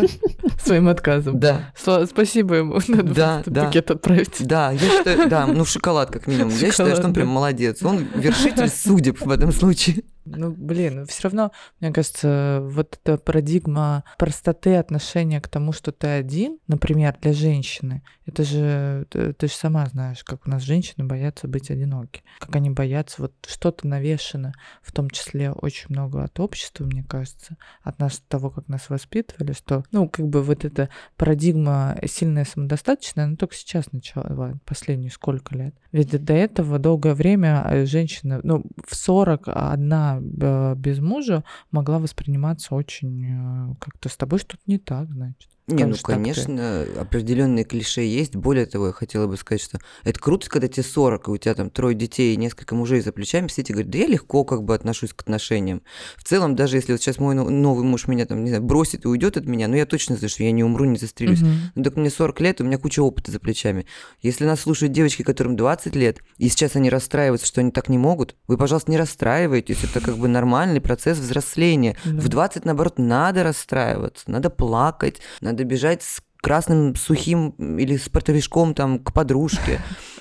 Своим отказом. Да. Спасибо ему. Надо да, да. пакет отправить. Да, я считаю, да, ну шоколад как минимум. Шоколад, я считаю, что он прям молодец. Он вершитель судеб в этом случае. Ну, блин, все равно, мне кажется, вот эта парадигма простоты отношения к тому, что ты один, например, для женщины, это же, ты, ты же сама знаешь, как у нас женщины боятся быть одиноки, как они боятся, вот что-то навешено, в том числе очень много от общества, мне кажется, от нас, того, как нас воспитывали, что, ну, как бы вот эта парадигма сильная самодостаточная, она только сейчас начала, последние сколько лет. Ведь до этого долгое время э, женщина, ну, в 40 одна без мужа могла восприниматься очень э, как-то с тобой что-то не так, значит. Не, ну, конечно, определенные клише есть. Более того, я хотела бы сказать, что это круто, когда тебе 40, и у тебя там трое детей и несколько мужей за плечами, все эти говорят, да я легко как бы отношусь к отношениям. В целом, даже если вот сейчас мой новый муж меня там, не знаю, бросит и уйдет от меня, ну я точно знаю, что я не умру, не застрелюсь. Угу. Ну так мне 40 лет, у меня куча опыта за плечами. Если нас слушают девочки, которым 20 лет, и сейчас они расстраиваются, что они так не могут, вы, пожалуйста, не расстраивайтесь. Это как бы нормальный процесс взросления. Да. В 20, наоборот, надо расстраиваться, надо плакать, надо надо бежать с красным сухим или с портовишком там к подружке.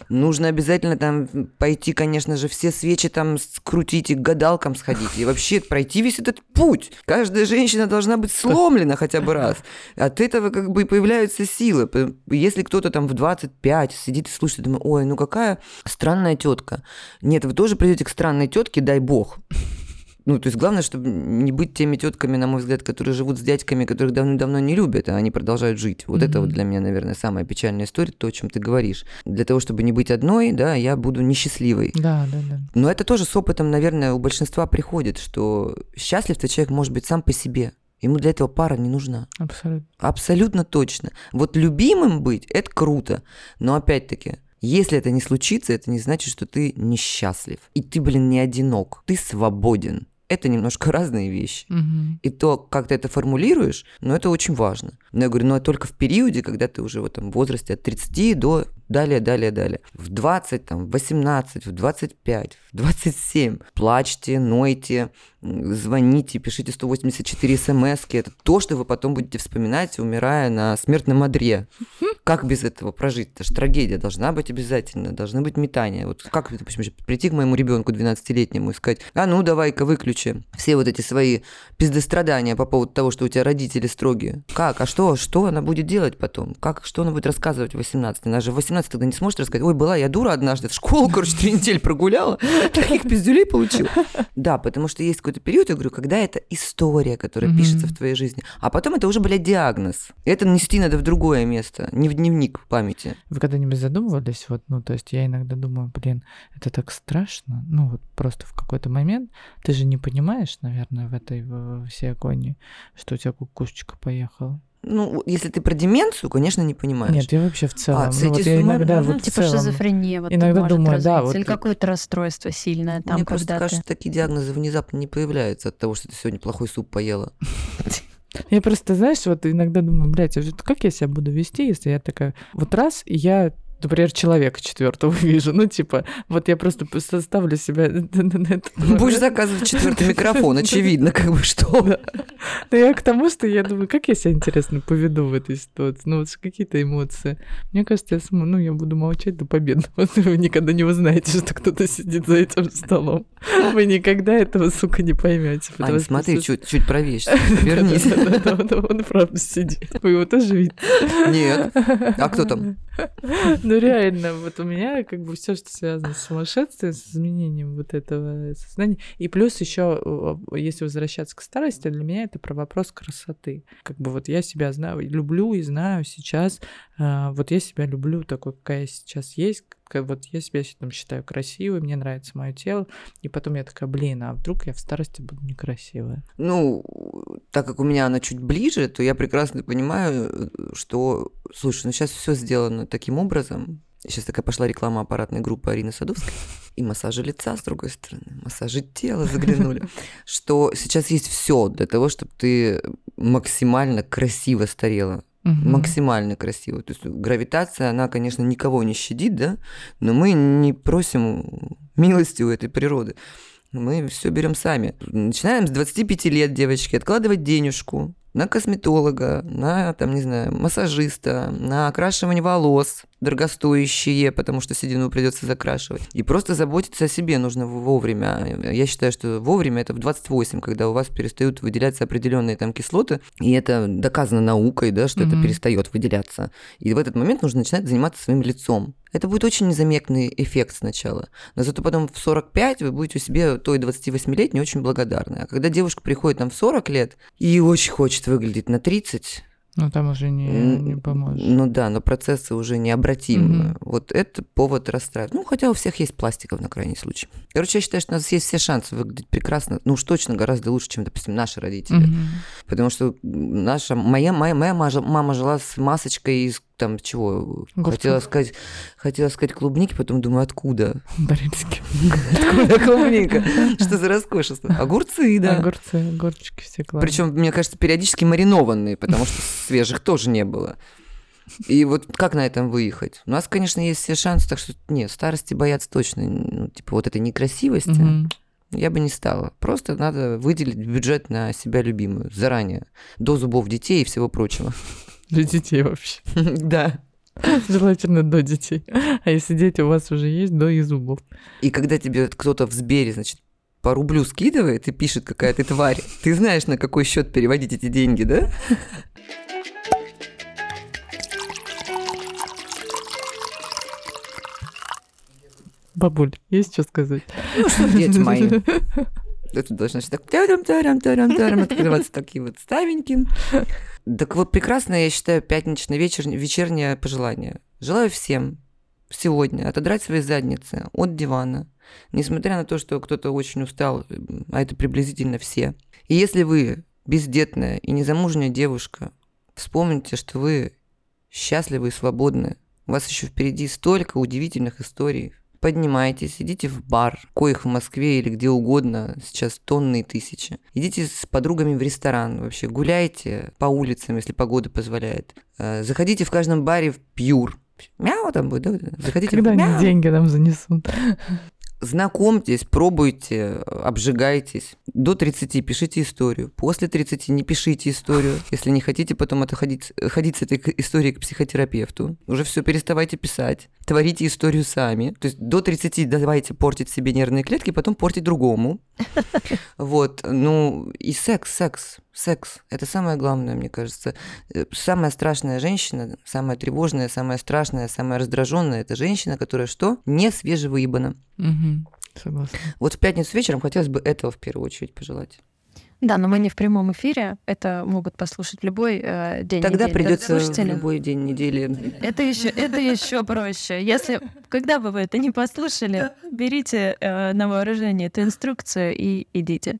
Нужно обязательно там пойти, конечно же, все свечи там скрутить и к гадалкам сходить. И вообще пройти весь этот путь. Каждая женщина должна быть сломлена хотя бы раз. От этого как бы появляются силы. Если кто-то там в 25 сидит и слушает, думает, ой, ну какая странная тетка. Нет, вы тоже придете к странной тетке, дай бог. Ну, то есть главное, чтобы не быть теми тетками, на мой взгляд, которые живут с дядьками, которых давно-давно не любят, а они продолжают жить. Вот mm-hmm. это вот для меня, наверное, самая печальная история, то, о чем ты говоришь. Для того, чтобы не быть одной, да, я буду несчастливой. Да, да, да. Но это тоже с опытом, наверное, у большинства приходит, что счастлив-то человек может быть сам по себе. Ему для этого пара не нужна. Абсолютно. Абсолютно точно. Вот любимым быть – это круто. Но опять-таки, если это не случится, это не значит, что ты несчастлив. И ты, блин, не одинок. Ты свободен это немножко разные вещи. Угу. И то, как ты это формулируешь, ну, это очень важно. Но я говорю, ну, это только в периоде, когда ты уже в этом возрасте от 30 до далее, далее, далее. В 20, там, в 18, в 25, в 27 плачьте, нойте, звоните, пишите 184 смс Это то, что вы потом будете вспоминать, умирая на смертном одре. Как без этого прожить? Это же трагедия должна быть обязательно, должны быть метания. Вот как, допустим, прийти к моему ребенку 12-летнему и сказать, а ну давай-ка выключи все вот эти свои пиздострадания по поводу того, что у тебя родители строгие. Как? А что? Что она будет делать потом? Как? Что она будет рассказывать в 18? Она же в 18 тогда не сможет рассказать, ой, была я дура однажды, в школу, короче, три недели прогуляла, таких пиздюлей получил. Да, потому что есть какой-то период, я говорю, когда это история, которая mm-hmm. пишется в твоей жизни, а потом это уже, блядь, диагноз. Это нести надо в другое место, не в дневник памяти. Вы когда-нибудь задумывались, вот, ну, то есть я иногда думаю, блин, это так страшно, ну, вот просто в какой-то момент ты же не понимаешь, наверное, в этой в всей агонии, что у тебя кукушечка поехала. Ну, если ты про деменцию, конечно, не понимаешь. Нет, я вообще в целом. А, ну, вот я иногда ну, вот типа целом, шизофрения вот иногда думаю, развиться, да, вот или какое-то расстройство сильное там, Мне просто ты... кажется, такие диагнозы внезапно не появляются от того, что ты сегодня плохой суп поела. Я просто, знаешь, вот иногда думаю, блядь, а как я себя буду вести, если я такая, вот раз, и я например, человека четвертого вижу. Ну, типа, вот я просто составлю себя... Будешь заказывать четвертый микрофон, очевидно, как бы что. Но я к тому, что я думаю, как я себя, интересно, поведу в этой ситуации. Ну, вот какие-то эмоции. Мне кажется, я, ну, я буду молчать до победного. Вы никогда не узнаете, что кто-то сидит за этим столом. Вы никогда этого, сука, не поймете. Ань, смотри, чуть, чуть правее, вернись. Он правда сидит. Вы его тоже видите? Нет. А кто там? Ну реально, вот у меня как бы все, что связано с сумасшествием, с изменением вот этого сознания. И плюс еще, если возвращаться к старости, для меня это про вопрос красоты. Как бы вот я себя знаю, люблю и знаю сейчас, а, вот я себя люблю такой, какая я сейчас есть, вот я себя там считаю красивой, мне нравится мое тело, и потом я такая, блин, а вдруг я в старости буду некрасивая? Ну, так как у меня она чуть ближе, то я прекрасно понимаю, что, слушай, ну сейчас все сделано таким образом, Сейчас такая пошла реклама аппаратной группы Арины Садовской. И массажи лица, с другой стороны, массажи тела заглянули. Что сейчас есть все для того, чтобы ты максимально красиво старела угу. максимально красиво. То есть гравитация, она, конечно, никого не щадит, да, но мы не просим милости у этой природы. Мы все берем сами. Начинаем с 25 лет, девочки, откладывать денежку на косметолога, на, там, не знаю, массажиста, на окрашивание волос, дорогостоящие, потому что седину придется закрашивать. И просто заботиться о себе нужно вовремя. Я считаю, что вовремя это в 28, когда у вас перестают выделяться определенные там кислоты, и это доказано наукой, да, что mm-hmm. это перестает выделяться. И в этот момент нужно начинать заниматься своим лицом. Это будет очень незаметный эффект сначала. Но зато потом в 45 вы будете у себе той 28-летней очень благодарны. А когда девушка приходит там в 40 лет и очень хочет выглядеть на 30, ну, там уже не, не поможет. Ну да, но процессы уже необратимы. Угу. Вот это повод расстраивать. Ну, хотя у всех есть пластиков на крайний случай. Короче, я считаю, что у нас есть все шансы выглядеть прекрасно. Ну, уж точно гораздо лучше, чем, допустим, наши родители. Угу. Потому что наша, моя, моя, моя мама жила с масочкой из там чего? Огурцов. Хотела сказать, хотела сказать клубники, потом думаю, откуда? Барельский. Откуда клубника? Что за роскошество? Огурцы, да. Огурцы, огурчики все классные. Причем, мне кажется, периодически маринованные, потому что свежих тоже не было. И вот как на этом выехать? У нас, конечно, есть все шансы, так что нет, старости бояться точно. Ну, типа вот этой некрасивости угу. я бы не стала. Просто надо выделить бюджет на себя любимую заранее. До зубов детей и всего прочего. Для детей вообще. Да. Желательно до детей. А если дети у вас уже есть, до и зубов. И когда тебе кто-то в Сбере, значит, по рублю скидывает и пишет, какая ты тварь, ты знаешь, на какой счет переводить эти деньги, да? Бабуль, есть что сказать? Ну что, дети мои, это должно так тарам тарам тарам тарам открываться такие вот ставеньки. Так вот, прекрасно, я считаю, пятничное вечер, вечернее пожелание. Желаю всем сегодня отодрать свои задницы от дивана, несмотря на то, что кто-то очень устал, а это приблизительно все. И если вы бездетная и незамужняя девушка, вспомните, что вы счастливы и свободны. У вас еще впереди столько удивительных историй, поднимайтесь, идите в бар, коих в Москве или где угодно, сейчас тонны и тысячи. Идите с подругами в ресторан, вообще гуляйте по улицам, если погода позволяет. Э, заходите в каждом баре в пьюр. Мяу там будет, да? Заходите Когда в они мяу. деньги нам занесут. Знакомьтесь, пробуйте, обжигайтесь. До 30 пишите историю. После 30 не пишите историю. Если не хотите потом это ходить, ходить с этой историей к психотерапевту. Уже все переставайте писать. Творите историю сами. То есть до 30 давайте портить себе нервные клетки, потом портить другому. Вот. Ну, и секс, секс, секс. Это самое главное, мне кажется. Э, Самая страшная женщина, самая тревожная, самая страшная, самая раздраженная, это женщина, которая что? Не свежевыебана. Мгм. Согласна. Вот в пятницу вечером хотелось бы этого в первую очередь пожелать. Да, но мы не в прямом эфире. Это могут послушать в любой э, день. Тогда недели. придется в Слушатели, любой день недели. Это еще, это еще проще. Если, когда бы вы это не послушали, берите э, на вооружение эту инструкцию и идите.